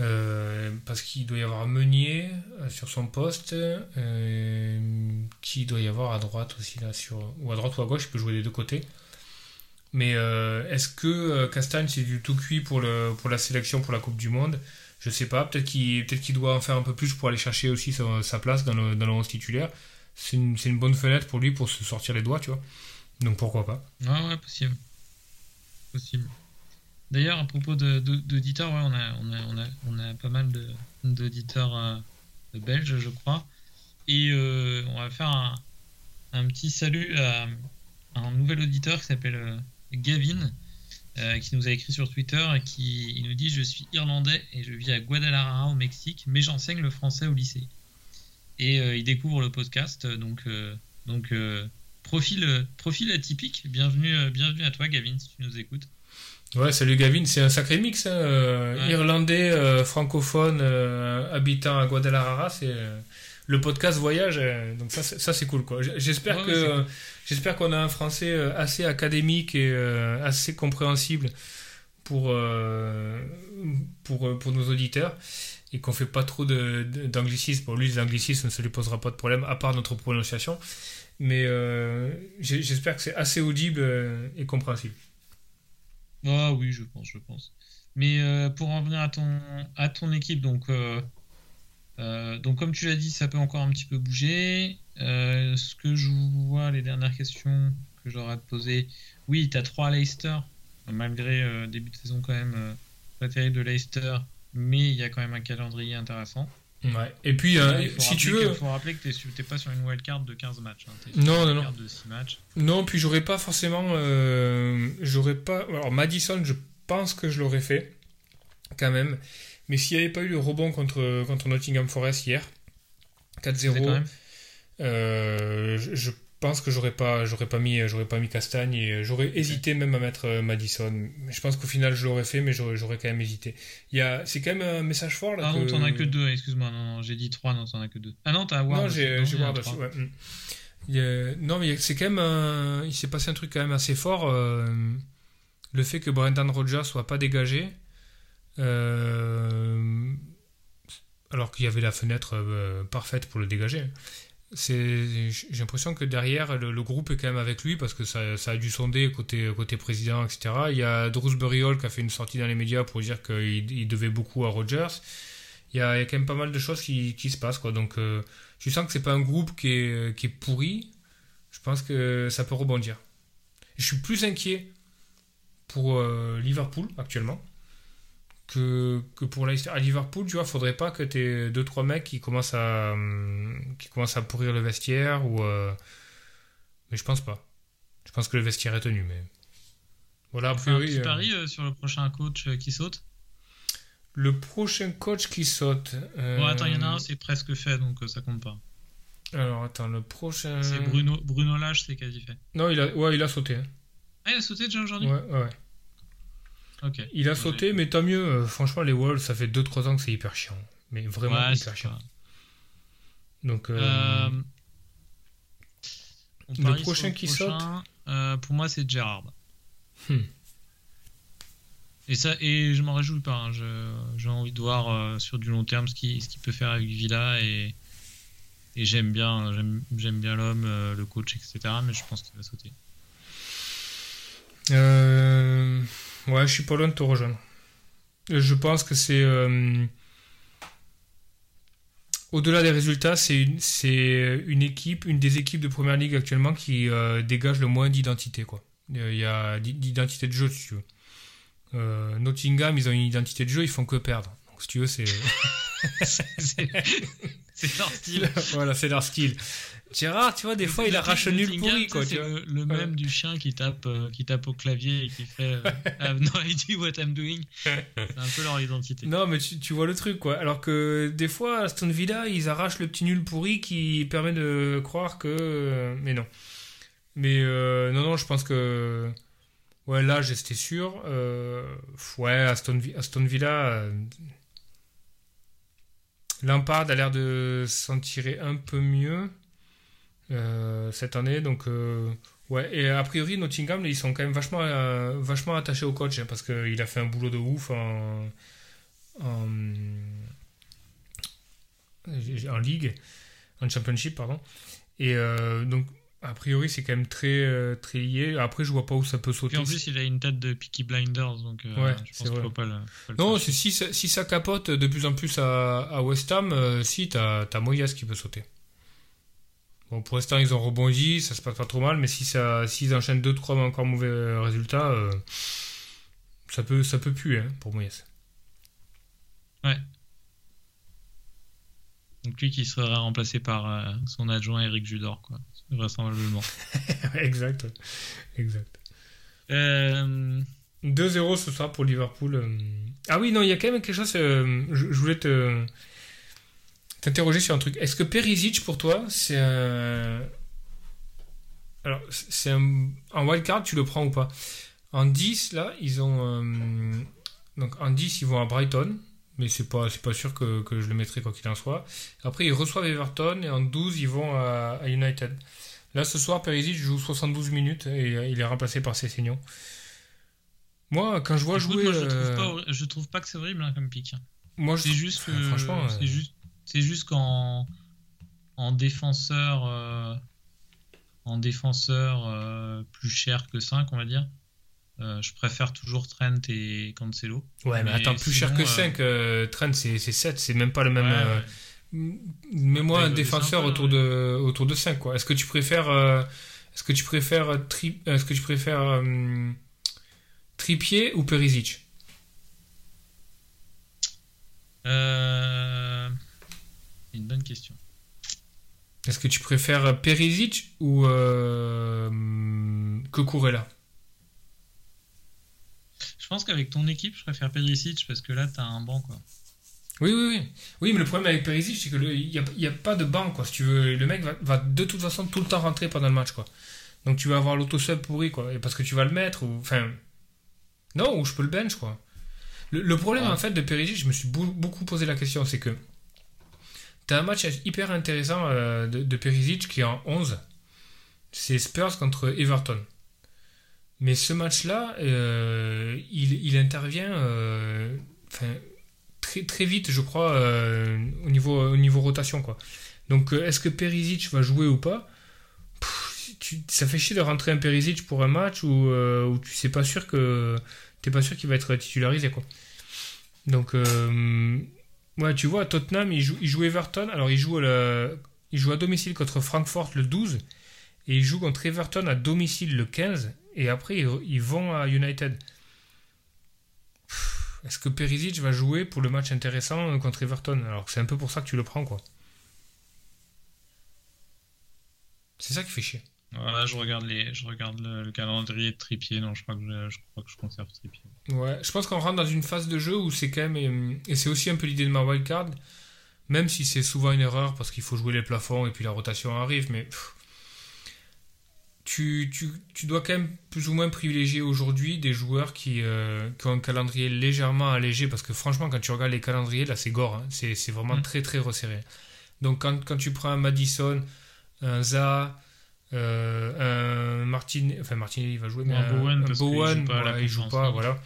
Euh, parce qu'il doit y avoir Meunier euh, sur son poste, euh, qui doit y avoir à droite aussi là sur ou à droite ou à gauche, il peut jouer des deux côtés. Mais euh, est-ce que euh, Castagne c'est du tout cuit pour le pour la sélection pour la Coupe du Monde? Je sais pas. Peut-être qu'il peut-être qu'il doit en faire un peu plus pour aller chercher aussi sa, place dans le dans le 11 titulaire. C'est une, une bonne fenêtre pour lui pour se sortir les doigts, tu vois. Donc pourquoi pas. Ouais, ouais, possible. Possible. D'ailleurs, à propos d'auditeurs, ouais, on, a, on, a, on, a, on a pas mal d'auditeurs euh, belges, je crois. Et on va faire un, un petit salut à un nouvel auditeur qui s'appelle Gavin, euh, qui nous a écrit sur Twitter et qui il nous dit Je suis irlandais et je vis à Guadalajara au Mexique, mais j'enseigne le français au lycée. Et euh, il découvre le podcast, donc, euh, donc profil, profil atypique. Bienvenue, bienvenue à toi, Gavin, si tu nous écoutes. Ouais, salut Gavin, c'est un sacré mix. hein, Ouais. Irlandais, francophone, habitant à Guadalajara, c'est le podcast voyage. donc ça, c'est- ça c'est cool quoi. J'espère Ouais, que cool. J'espère qu'on a un français euh, assez académique et euh, assez compréhensible pour euh, pour pour nos auditeurs et qu'on fait pas trop d'anglicisme. Pour lui, les anglicismes, ça lui posera pas de problème à part notre prononciation. Mais j'espère que c'est assez audible et compréhensible. Ah oui, je pense, je pense. Mais pour en venir à ton, à ton équipe, donc, euh, donc comme tu l'as dit, ça peut encore un petit peu bouger. Euh, ce que je vois, les dernières questions que j'aurais à te poser, oui, tu as 3 Leicester, malgré euh, début de saison quand même euh, pas terrible de Leicester, mais il y a quand même un calendrier intéressant. Ouais. Et puis, euh, Il si tu veux, que- faut rappeler que tu n'es pas sur une wildcard de 15 matchs. Hein, sur Non, une non, non. wildcard de 6 matchs. Non, puis j'aurais pas forcément. euh, j'aurais pas. Alors, Madison, je pense que je l'aurais fait, quand même. Mais s'il n'y avait pas eu le rebond contre, contre Nottingham Forest hier, C'est quand 4-0, même- euh, je, je pense que j'aurais pas, j'aurais pas mis, j'aurais pas mis Castagne et j'aurais hésité même à mettre euh, Madison. Je pense qu'au final, je l'aurais fait, mais j'aurais, j'aurais quand même hésité. Il y a, c'est quand même un message fort là. Ah non, que- t'en as que deux, excuse-moi, non, non, j'ai dit trois, non, t'en as que deux. Ah non, t'as Ward. Non, j'ai non, j'ai Ward aussi, ouais. Il y a- non, mais c'est quand même un- Il s'est passé un truc quand même assez fort. euh, Le fait que Brendan Rodgers soit pas dégagé. Euh, Alors qu'il y avait la fenêtre euh, parfaite pour le dégager. J'ai l'impression que derrière, le, groupe est quand même avec lui parce que ça, a dû sonder côté, côté président, etc. Il y a Drewsbury Hall qui a fait une sortie dans les médias pour dire qu'il il devait beaucoup à Rodgers. Il y, a, quand même pas mal de choses qui, se passent, quoi. Donc, euh, je sens que c'est pas un groupe qui est, pourri. Je pense que ça peut rebondir. Je suis plus inquiet pour Liverpool actuellement que, que pour Leicester. À Liverpool, tu vois, faudrait pas que tu aies 2-3 mecs qui commencent, à, hum, qui commencent à pourrir le vestiaire. ou euh, Mais je pense pas. Je pense que le vestiaire est tenu. Mais voilà, a fait un priori. petit euh, pari euh, sur le prochain coach euh, qui saute? le prochain coach qui saute. euh, Bon, attends, il y en a un, c'est presque fait, donc ça compte pas. Alors, attends, le prochain. C'est Bruno, Bruno Lage, c'est quasi fait. Non, il a, ouais, il a sauté. hein. Ah, il a sauté déjà aujourd'hui? Ouais, ouais, Il a sauté, mais tant mieux. euh, franchement, les Wolves, ça fait 2-3 ans que c'est hyper chiant. Mais vraiment Ouais, hyper chiant. Donc, euh, Euh, Le prochain qui saute Pour moi, c'est Gérard. Hmm. Et ça, et je m'en réjouis pas. hein. J'ai envie de voir sur du long terme ce qu'il ce peut faire avec Villa et, et j'aime bien, j'aime bien l'homme, le coach, etc. Mais je pense qu'il va sauter. euh, ouais, je suis pas loin de te rejoindre. Je pense que c'est. euh, Au-delà des résultats, c'est une, c'est une équipe, une des équipes de première ligue actuellement qui euh, dégage le moins d'identité. quoi. Euh, Il y a d'i- d'identité de jeu, si tu veux. Euh, Nottingham, ils ont une identité de jeu, ils font que perdre. Donc, si tu veux, c'est c'est leur style. voilà, c'est leur style. Gérard, tu vois, des fois, il arrache le nul pourri, quoi. C'est le, le Ouais. même du chien qui tape, euh, qui tape au clavier et qui fait euh, I have no idea what I'm doing. C'est un peu leur identité. Non, mais tu, tu vois le truc, quoi. Alors que des fois, à Aston Villa, ils arrachent le petit nul pourri qui permet de croire que. Mais non. Mais euh, non, non, je pense que. Ouais, là, j'étais sûr. Euh, Ouais, Aston, Aston Villa. euh, Lampard a l'air de s'en tirer un peu mieux euh, cette année. Donc, euh, ouais. Et a priori, Nottingham, ils sont quand même vachement, euh, vachement attachés au coach hein, parce qu'il a fait un boulot de ouf en, en, en ligue, en championship, pardon. Et euh, donc, a priori, c'est quand même très, euh, très lié. Après, je vois pas où ça peut sauter. Puis en plus, il a une tête de Peaky Blinders, donc euh, Ouais, je pense qu'il vrai. faut pas le. faut pas le Non, si, ça- si ça capote de plus en plus à, à West Ham, euh, si, t'as as Moyes qui peut sauter. Bon, pour l'instant, ils ont rebondi, ça se passe pas trop mal, mais si ça, s'ils enchaînent 2-3 encore mauvais euh, résultats, euh, ça, peut, ça peut puer hein, pour Moyes. Ouais. Donc lui qui serait remplacé par euh, son adjoint Eric Judor, quoi. Vraisemblablement. exact. Exact. Euh, 2-0 ce soir pour Liverpool. Ah oui, non, il y a quand même quelque chose. je, je voulais te t'interroger sur un truc. Est-ce que Perisic pour toi, c'est un. Alors, c'est un. En wildcard, tu le prends ou pas? En 10, là, ils ont. euh, Donc, en 10, ils vont à Brighton. Mais c'est pas, c'est pas sûr que, que je le mettrai quoi qu'il en soit. Après, ils reçoivent Everton. Et en 12, ils vont à, à United. Là, ce soir, Perisic joue 72 minutes. Et euh, il est remplacé par Cessignon. Moi, quand je vois écoute, jouer. moi, je, trouve euh, pas, je trouve pas que c'est horrible hein, comme pick. moi, je C'est trouve- juste que franchement, c'est euh, juste c'est juste qu'en en défenseur euh, en défenseur euh, plus cher que 5 on va dire. euh, je préfère toujours Trent et Cancelo. Ouais, mais, mais attends, plus sinon, cher que euh, 5, euh, Trent, c'est c'est 7, c'est même pas le même. Ouais, ouais. m- Mets-moi Ouais, un défenseur autour, de, autour de 5, quoi. Est-ce que tu préfères. Est-ce que tu préfères, tri... Est-ce que tu préfères Trippier ou Perisic? Euh, une bonne question. Est-ce que tu préfères Perisic ou euh, que Kurela Je pense qu'avec ton équipe, je préfère Perisic parce que là, t'as un banc quoi. Oui, oui, oui. Oui, mais le problème avec Perisic, c'est qu'il n'y a, y a pas de banc, quoi. Si tu veux, le mec va, va de toute façon tout le temps rentrer pendant le match, quoi. Donc tu vas avoir l'autosub pourri, quoi. Et parce que tu vas le mettre, ou. Enfin. Non, ou je peux le bench, quoi. Le, le problème, Ouais. en fait, de Perisic, je me suis beaucoup posé la question, c'est que. T'as un match hyper intéressant euh, de, de Perisic qui est en 11. C'est Spurs contre Everton. Mais ce match-là, euh, il, intervient. euh, très, vite, je crois, au, niveau, au niveau rotation. Donc, est-ce que Perisic va jouer ou pas? Ça fait chier de rentrer un Perisic pour un match où, tu sais pas sûr que t'es pas sûr qu'il va être titularisé. Donc, ouais, tu vois, Tottenham, il joue, Everton. Alors, il joue, à la- il joue à domicile contre Francfort le 12 et il joue contre Everton à domicile le 15 et après, ils, ils vont à United. Est-ce que Perisic va jouer pour le match intéressant contre Everton? Alors c'est un peu pour ça que tu le prends, quoi. C'est ça qui fait chier. Voilà, je regarde les, je regarde le, le calendrier de Trippier. Non, je crois que je, je crois que je conserve Trippier. Ouais, je pense qu'on rentre dans une phase de jeu où c'est quand même. euh, Et c'est aussi un peu l'idée de ma wildcard, même si c'est souvent une erreur parce qu'il faut jouer les plafonds et puis la rotation arrive, mais. pff, tu, tu, tu dois quand même plus ou moins privilégier aujourd'hui des joueurs qui, euh, qui ont un calendrier légèrement allégé parce que franchement, quand tu regardes les calendriers, là c'est gore, hein. c'est c'est vraiment Mm. très très resserré. Donc quand, quand tu prends un Madison, un Za, un Martin, enfin Martinelli il va jouer, mais Un Bowen, Bowen, joue pas voilà, il joue pas, voilà.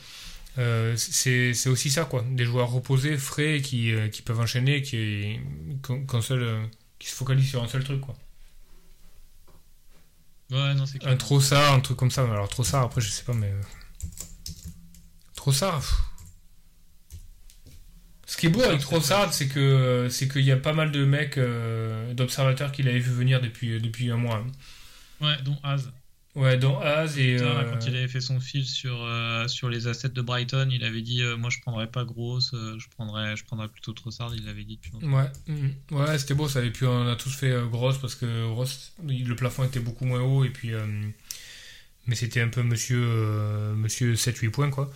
Euh, c'est aussi ça quoi, des joueurs reposés, frais, qui, euh, qui peuvent enchaîner, qui, seul, euh, se focalisent sur un seul truc quoi. Ouais, non, c'est Un. Trossard, un truc comme ça. Alors Trossard, après je sais pas, mais euh, Trossard. pff. Ce qui est beau avec Trossard, c'est que euh, c'est qu'il y a pas mal de mecs, euh, d'observateurs qui l'avaient vu venir depuis depuis un mois. Ouais, dont Az. Ouais, dont Az et. Là, euh, quand il avait fait son fil sur, euh, sur les assets de Brighton, il avait dit euh, Moi, je prendrais pas grosse, euh, je, prendrais, je prendrais plutôt Trossard. Il l'avait dit. Ouais, mm, ouais, c'était beau ça. Et puis on a tous fait grosse parce que le plafond était beaucoup moins haut et puis. mais c'était un peu monsieur, monsieur 7-8 points quoi.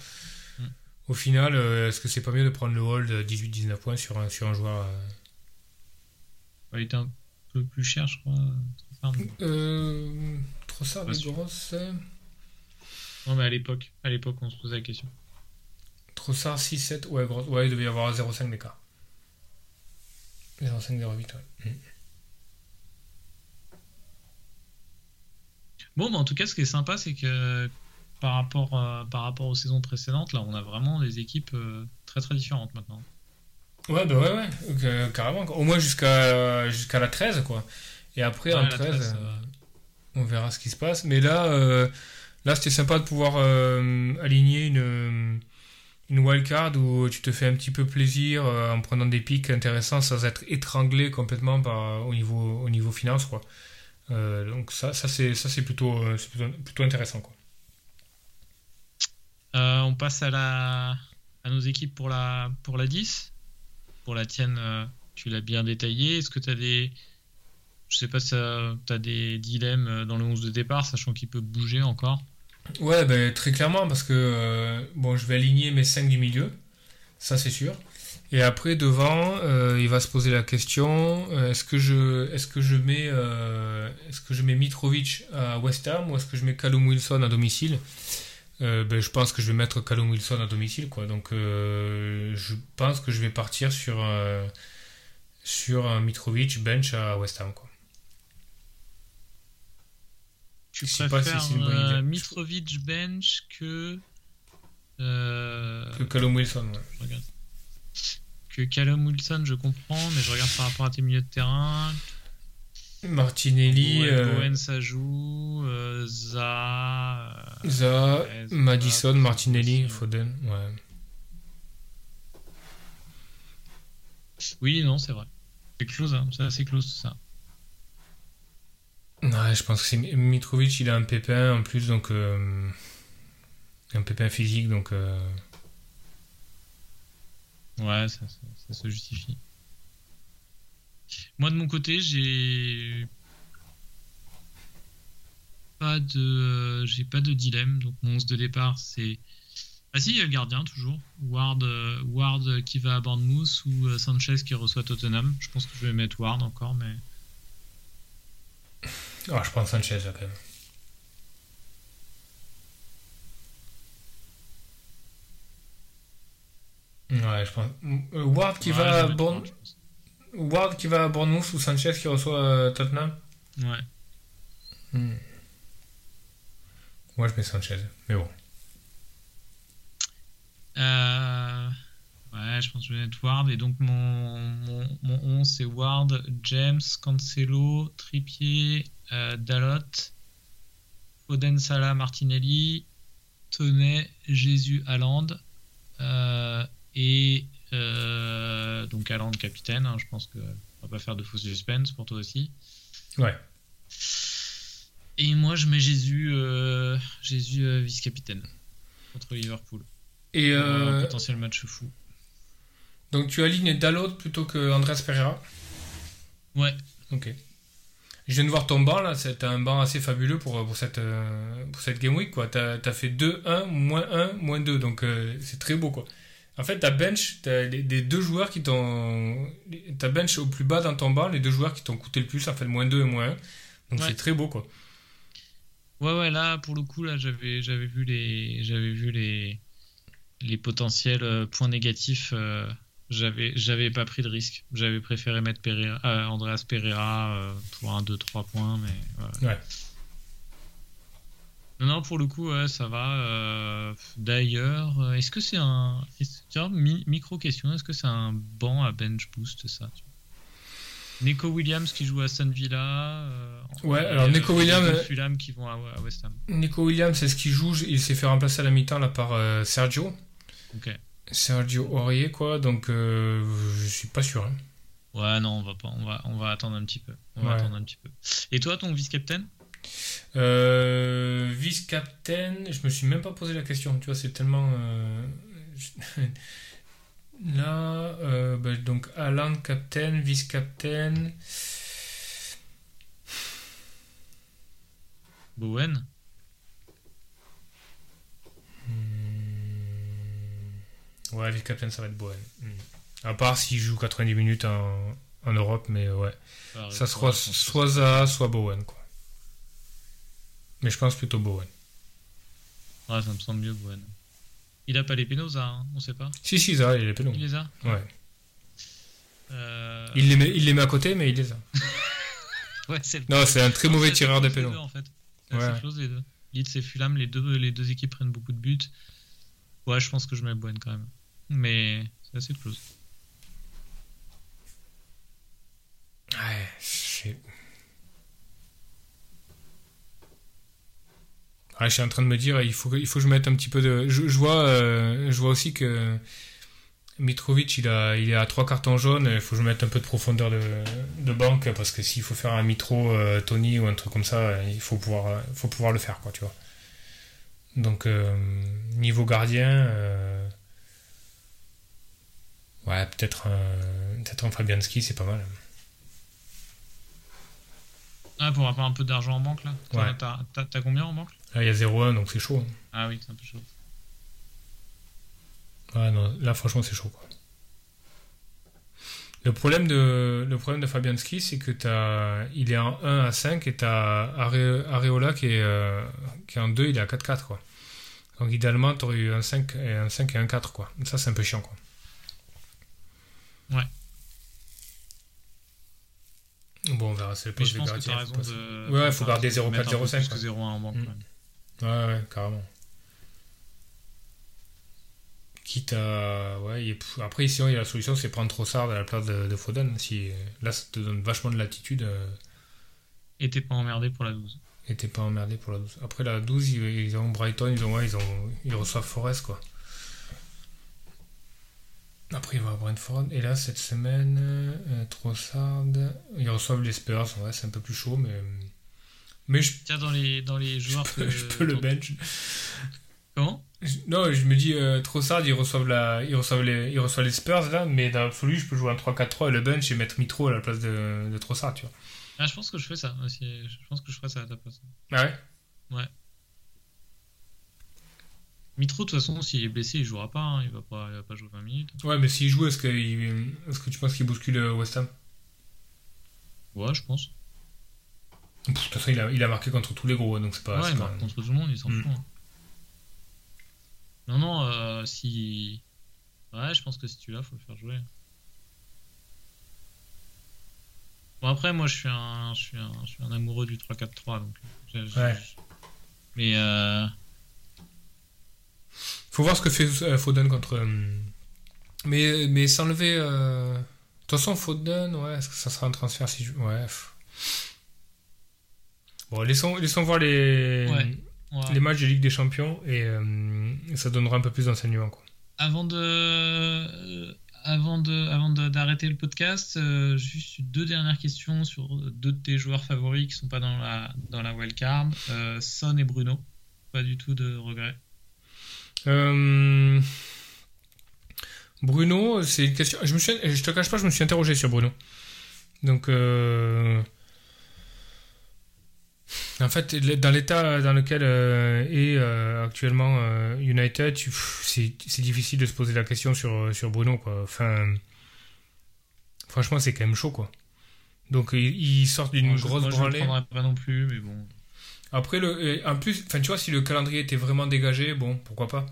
Mm. Au final, est-ce que c'est pas mieux de prendre le hold 18-19 points sur un, sur un joueur Ouais, il était un peu plus cher, je crois. Trossard, mais- euh, grosses. euh, Non, mais à l'époque, à l'époque, on se posait la question. Trossard 6-7, ouais, grosse, ouais, il devait y avoir 0,5 d'écart. 0,5, 0,8, ouais. Mm. Bon, bah, en tout cas, ce qui est sympa, c'est que par rapport, euh, par rapport aux saisons précédentes, là, on a vraiment des équipes euh, très très différentes maintenant. Ouais, bah ouais, ouais, euh, carrément. Au moins jusqu'à jusqu'à la 13, quoi. Et après, Ouais, en la 13, 13, euh, on verra ce qui se passe. Mais là, euh, là c'était sympa de pouvoir euh, aligner une, une wildcard où tu te fais un petit peu plaisir euh, en prenant des pics intéressants sans être étranglé complètement par, au, niveau, au niveau finance, quoi. Euh, donc ça, ça c'est plutôt, euh, plutôt, plutôt intéressant, quoi. On passe à, la, à nos équipes pour la, pour la 10, pour la tienne, tu l'as bien détaillé. Est-ce que tu as des. Je sais pas si tu as des dilemmes dans le 11 de départ, sachant qu'il peut bouger encore Ouais, ben, très clairement, parce que euh, bon, je vais aligner mes 5 du milieu, ça c'est sûr. Et après, devant, euh, il va se poser la question euh, est-ce que je, est-ce que je mets, est-ce que je mets Mitrovic à West Ham ou est-ce que je mets Callum Wilson à domicile? Ben, je pense que je vais mettre Callum Wilson à domicile, quoi. Donc, je pense que je vais partir sur sur un Mitrovic bench à West Ham, quoi. Tu préfères euh, Mitrovic bench que. Euh, que Callum Wilson, ouais. Que Callum Wilson, je comprends, mais je regarde par rapport à tes milieux de terrain. Martinelli. Bowen, euh, ça joue. Za. Za, Madison, Martinelli, Foden, ouais. Oui, non, c'est vrai. C'est close, hein. c'est assez close ça. Ouais, je pense que c'est Mitrovic, il a un pépin en plus, donc euh, un pépin physique, donc. Euh, ouais, ça, se justifie. Moi de mon côté, j'ai pas de, j'ai pas de dilemme. Donc mon 11 de départ, c'est ah si, il y a le gardien toujours. Ward, euh, Ward qui va à Bournemouth ou Sanchez qui reçoit Tottenham. Je pense que je vais mettre Ward encore, mais. Ah, je prends Sanchez là, quand même. Ouais, je pense. Euh, Ward qui va à. Ward qui va à Bournemouth ou Sanchez qui reçoit euh, Tottenham? Ouais. Hmm. Moi je mets Sanchez, mais bon. Euh... Ouais, je pense que je vais mettre Ward. Et donc mon, mon, mon 11 c'est Ward, James, Cancelo, Trippier, euh, Dalot, Foden, Salah, Martinelli, Tonnet, Jésus, Haaland. Euh, et euh, donc Haaland capitaine. Hein, je pense qu'on va pas faire de faux suspense pour toi aussi. Ouais. Et moi je mets Jésus, Jésus vice-capitaine contre Liverpool. Et un potentiel match fou. Donc tu alignes Dalot plutôt que Andrés Pereira? Ouais. Ok. Je viens de voir ton banc là, c'est un banc assez fabuleux pour, pour, cette, euh, pour cette Game Week. Tu as, as, fait 2, 1, moins 1, moins 2, donc euh, c'est très beau. quoi. En fait, ta bench, tu as les, deux joueurs qui t'ont. Ta bench au plus bas dans ton banc, les deux joueurs qui t'ont coûté le plus, en fait, moins 2 et moins 1. Donc c'est très beau quoi. Ouais, ouais, là pour le coup, là j'avais vu les, j'avais vu les, les potentiels euh, points négatifs j'avais j'avais pas pris de risque. J'avais préféré mettre Pereira, euh, Andreas Pereira euh, pour un 2-3 points, mais ouais. Non, non, pour le coup, ouais, ça va. Euh, d'ailleurs, est-ce que c'est un. Tiens, micro question, est-ce que c'est un banc à bench boost ça Nico Williams qui joue à Aston Villa. ouais, alors Nico Williams. Fulham qui vont à, West Ham. Nico Williams, c'est ce qu'il joue. Il s'est fait remplacer à la mi-temps là par Sergio. Ok. Sergio Aurier, quoi, donc euh, je suis pas sûr. Hein. Ouais, non, on va pas, on va, on va attendre un petit peu. On va attendre un petit peu. Et toi, ton vice-capitaine? Euh, Vice-capitaine, je me suis même pas posé la question, tu vois, c'est tellement. Euh, là, bah, donc Alan, capitaine, vice-capitaine. Bowen? Ouais, vice captain, ça va être Bowen. Hmm. À part s'il joue 90 minutes en, en Europe, mais ouais. ça sera soit Zaha, soit Bowen, quoi. Mais je pense plutôt Bowen. Ouais, ça me semble mieux, Bowen. Il a pas les pénaux, Zaha, hein on sait pas Si, si, Zaha, il a les pénaux. Il les a Ouais. Euh... Il, les met, il les met à côté, mais il les a. ouais, c'est Non, c'est un très mauvais tireur de pénaux. En fait. Ouais. les deux. Leeds et Fulham, les deux, les deux équipes prennent beaucoup de buts. Ouais, je pense que je mets Bowen quand même mais c'est assez close. Ouais, je... je suis en train de me dire, il faut il faut que je mette un petit peu de. Je, vois, euh, je vois aussi que Mitrovic, il, a, il est à trois cartons jaunes. Il faut que je mette un peu de profondeur de, de banque parce que s'il faut faire un Mitro euh, Tony ou un truc comme ça, il faut pouvoir, faut pouvoir le faire, quoi, tu vois. Donc, euh, niveau gardien, Ouais, peut-être un peut-être un Fabianski, c'est pas mal. Ah, pour avoir un peu d'argent en banque là Ouais. T'as t'as- t'as combien en banque Là, il y a 0-1, donc c'est chaud. hein. Ah oui, c'est un peu chaud. Ouais, non, là, franchement, c'est chaud. Quoi. Le problème de, le problème de Fabianski, c'est que t'as, il est en 1 à 5 et t'as Are- Areola qui est, euh, qui est en 2, il est à 4-4. Quoi. Donc, idéalement, t'aurais eu un 5, et un 5 et un 4. Quoi. Ça, c'est un peu chiant. Quoi. Ouais. Bon, on verra. C'est le poste je pense que raison de. Ouais, enfin, faut garder raison de 0,4, mettre un peu 0,5, plus que quoi. 0,1 en banque. Mm. Ouais, ouais, carrément. Quitte à. Ouais, il- après, sinon, il y a la solution, c'est prendre Trossard à la place de, de Foden. Si, là, ça te donne vachement de latitude euh, Et t'es pas emmerdé pour la 12. et t'es pas emmerdé pour la 12. Après, la 12, ils, ils ont Brighton, ils, ont, ouais, ils, ont, ils reçoivent Forest, quoi. Après, ils vont à Brentford. Et là, cette semaine, euh, Trossard, ils reçoivent les Spurs. Ouais, c'est un peu plus chaud, mais. Mais je, Tiens, dans les, dans les joueurs je peux, que. je peux le bench. Comment? Je- Non, je me dis, euh, Trossard, ils reçoivent, la, ils, reçoivent les, ils reçoivent les Spurs, là, mais dans l'absolu, je peux jouer un 3-4-3 et le bench et mettre Mitro à la place de, de Trossard, tu vois. Ah, je pense que je fais ça aussi. Je pense que je ferais ça à ta place. Ah ouais Mitro, de toute façon, s'il est blessé, il jouera pas. hein. Il, va pas il va pas jouer 20 minutes. Ouais, mais s'il joue, est-ce que, est-ce que tu penses qu'il bouscule euh, West Ham? Ouais, je pense. Pff, De toute façon, il a, il a marqué contre tous les gros, donc c'est pas. ouais, il pas- marque contre tout le monde, il s'en Mm. fout. hein. Non, non, euh, si. Ouais, je pense que si tu l'as, faut le faire jouer. Bon, après, moi, je suis un, je suis un, je suis un amoureux du 3-4-3. Donc, je- je- Ouais. Mais. Euh... Faut voir ce que fait euh, Foden contre. euh, Mais, mais s'enlever. euh, De toute façon, Foden, ouais, est-ce que ça sera un transfert si je. Ouais. Bon, laissons, laissons voir les, Ouais. ouais. les matchs de Ligue des Champions et euh, ça donnera un peu plus d'enseignements. quoi. Avant de. Avant de, avant de- d'arrêter le podcast, euh, juste deux dernières questions sur deux de tes joueurs favoris qui sont pas dans la dans la wildcard, Son et Bruno. Pas du tout de regret. Euh, Bruno, c'est une question. Je, me suis, je te cache pas, je me suis interrogé sur Bruno. Donc, euh, en fait, dans l'état dans lequel euh, est actuellement United, c'est difficile de se poser la question sur, sur Bruno. Quoi. Enfin, franchement, c'est quand même chaud. Quoi. Donc, il, sort d'une grosse moi, je branlée. prendrais pas non plus, mais bon. Après, le, en plus, tu vois, si le calendrier était vraiment dégagé, bon, pourquoi pas.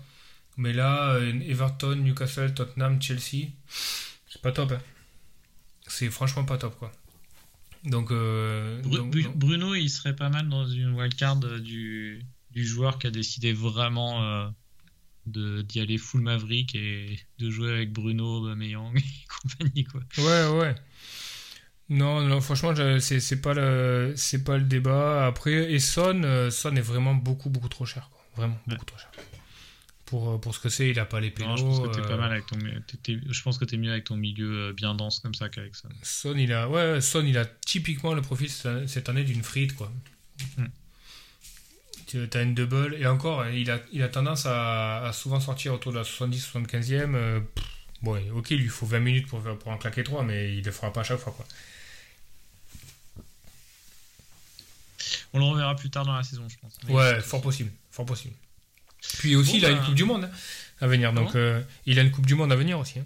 Mais là, euh, Everton, Newcastle, Tottenham, Chelsea, c'est pas top. hein. C'est franchement pas top, quoi. Donc, euh, Bru- donc, Bru- donc- Bruno, il serait pas mal dans une wildcard euh, du, du joueur qui a décidé vraiment euh, de d'y aller full Maverick et de jouer avec Bruno, Aubameyang et compagnie, quoi. ouais, ouais. Non, non, franchement, c'est pas le, c'est pas le débat. Après, et Son, euh, Son est vraiment beaucoup, beaucoup trop cher, quoi. Vraiment beaucoup trop cher. Pour, euh, pour ce que c'est, il a pas les pénaux. Non, je pense que t'es euh, pas mal avec ton, mi- t'es- t'es- je pense que t'es mieux avec ton milieu bien dense comme ça qu'avec ça. Son, il a, ouais, Son, il a typiquement le profil cette année d'une frite, quoi. Hmm. Tu as une double, et encore, il a, il a tendance à, à souvent sortir autour de la 70-75e. euh, pff, bon, ok, il lui faut 20 minutes pour, pour en claquer 3, mais il le fera pas à chaque fois, quoi. On le reverra plus tard dans la saison, je pense. Mais Ouais, fort possible, fort possible. Puis aussi, Bon, il a bah, une Coupe du Monde hein, à venir, donc euh, il a une Coupe du Monde à venir aussi. hein.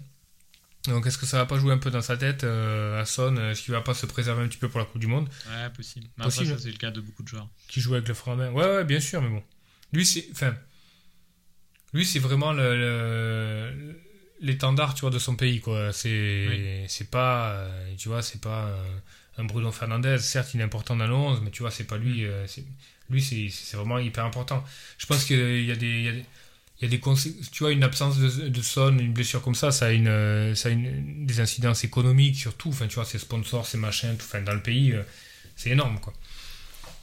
Donc est-ce que ça va pas jouer un peu dans sa tête euh, à Son? Est-ce qu'il va pas se préserver un petit peu pour la Coupe du Monde? Ouais, possible. Mais Possible. après, ça, c'est le cas de beaucoup de joueurs. qui joue avec le frein à main. Ouais, ouais, bien sûr, mais bon. Lui, c'est. Enfin. Lui, c'est vraiment le, le- l'étendard, tu vois, de son pays, quoi. C'est, c'est pas. euh, Tu vois, c'est pas euh, un Bruno Fernandez. Certes, il est important dans le 11, mais tu vois, c'est pas lui. euh, c'est- lui, c'est, vraiment hyper important. Je pense qu'il y a des. il y a des il y a des tu vois une absence de, de son une blessure comme ça ça a une euh, ça a une, des incidences économiques surtout enfin tu vois ses sponsors ses machins tout enfin dans le pays euh, c'est énorme quoi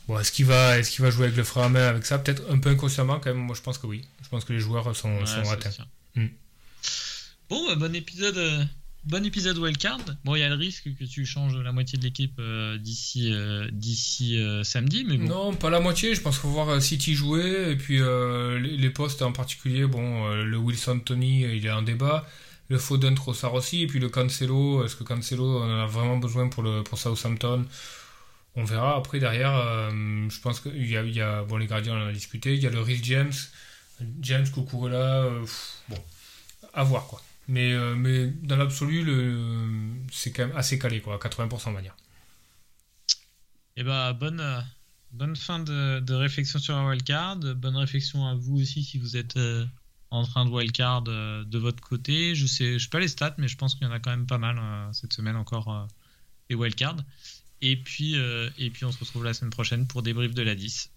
Bon, est-ce qu'il va, est-ce qu'il va jouer avec le frein à main avec ça? Peut-être un peu inconsciemment quand même. Moi, je pense que oui. Je pense que les joueurs sont, Ouais, sont ça, atteints. c'est sûr. Mm. Bon, bah, bon épisode. Bon épisode wildcard. Bon, il y a le risque que tu changes la moitié de l'équipe euh, d'ici euh, d'ici euh, samedi, mais. Non, pas la moitié. Je pense qu'il faut voir City jouer et puis les, postes en particulier. Bon, le Wilson Tony, il est en débat. le Foden Trossard aussi, et puis le Cancelo, est-ce que Cancelo en a vraiment besoin pour, le, pour Southampton? On verra. Après, derrière, je pense qu'il y a, bon, les gardiens, on en a discuté, il y a le Rhys James, James Kukurela, bon, à voir quoi. Mais, euh, mais dans l'absolu, c'est quand même assez calé, quoi, à 80% on va dire. Eh bah, bonne, bonne fin de, réflexion sur la wildcard. Bonne réflexion à vous aussi si vous êtes en train de wildcard euh, de votre côté. Je sais, je sais pas les stats, mais je pense qu'il y en a quand même pas mal euh, cette semaine encore euh, des wildcards. Et puis, et puis on se retrouve la semaine prochaine pour débrief de la 10.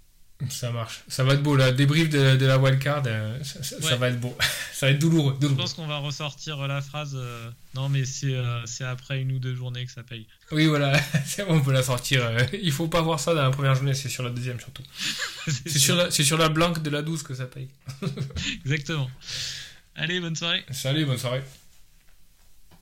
Ça marche. Ça va être beau, là. Débrief de, de la wildcard, euh, ça, ça, va être beau. ça va être douloureux. Je pense qu'on va ressortir la phrase euh, Non, mais euh, c'est après une ou deux journées que ça paye. Oui, voilà. on peut la sortir. il faut pas voir ça dans la première journée, c'est sur la deuxième surtout. c'est sur, la, sur la blanque de la douce que ça paye. Exactement. Allez, bonne soirée. Salut, bonne soirée.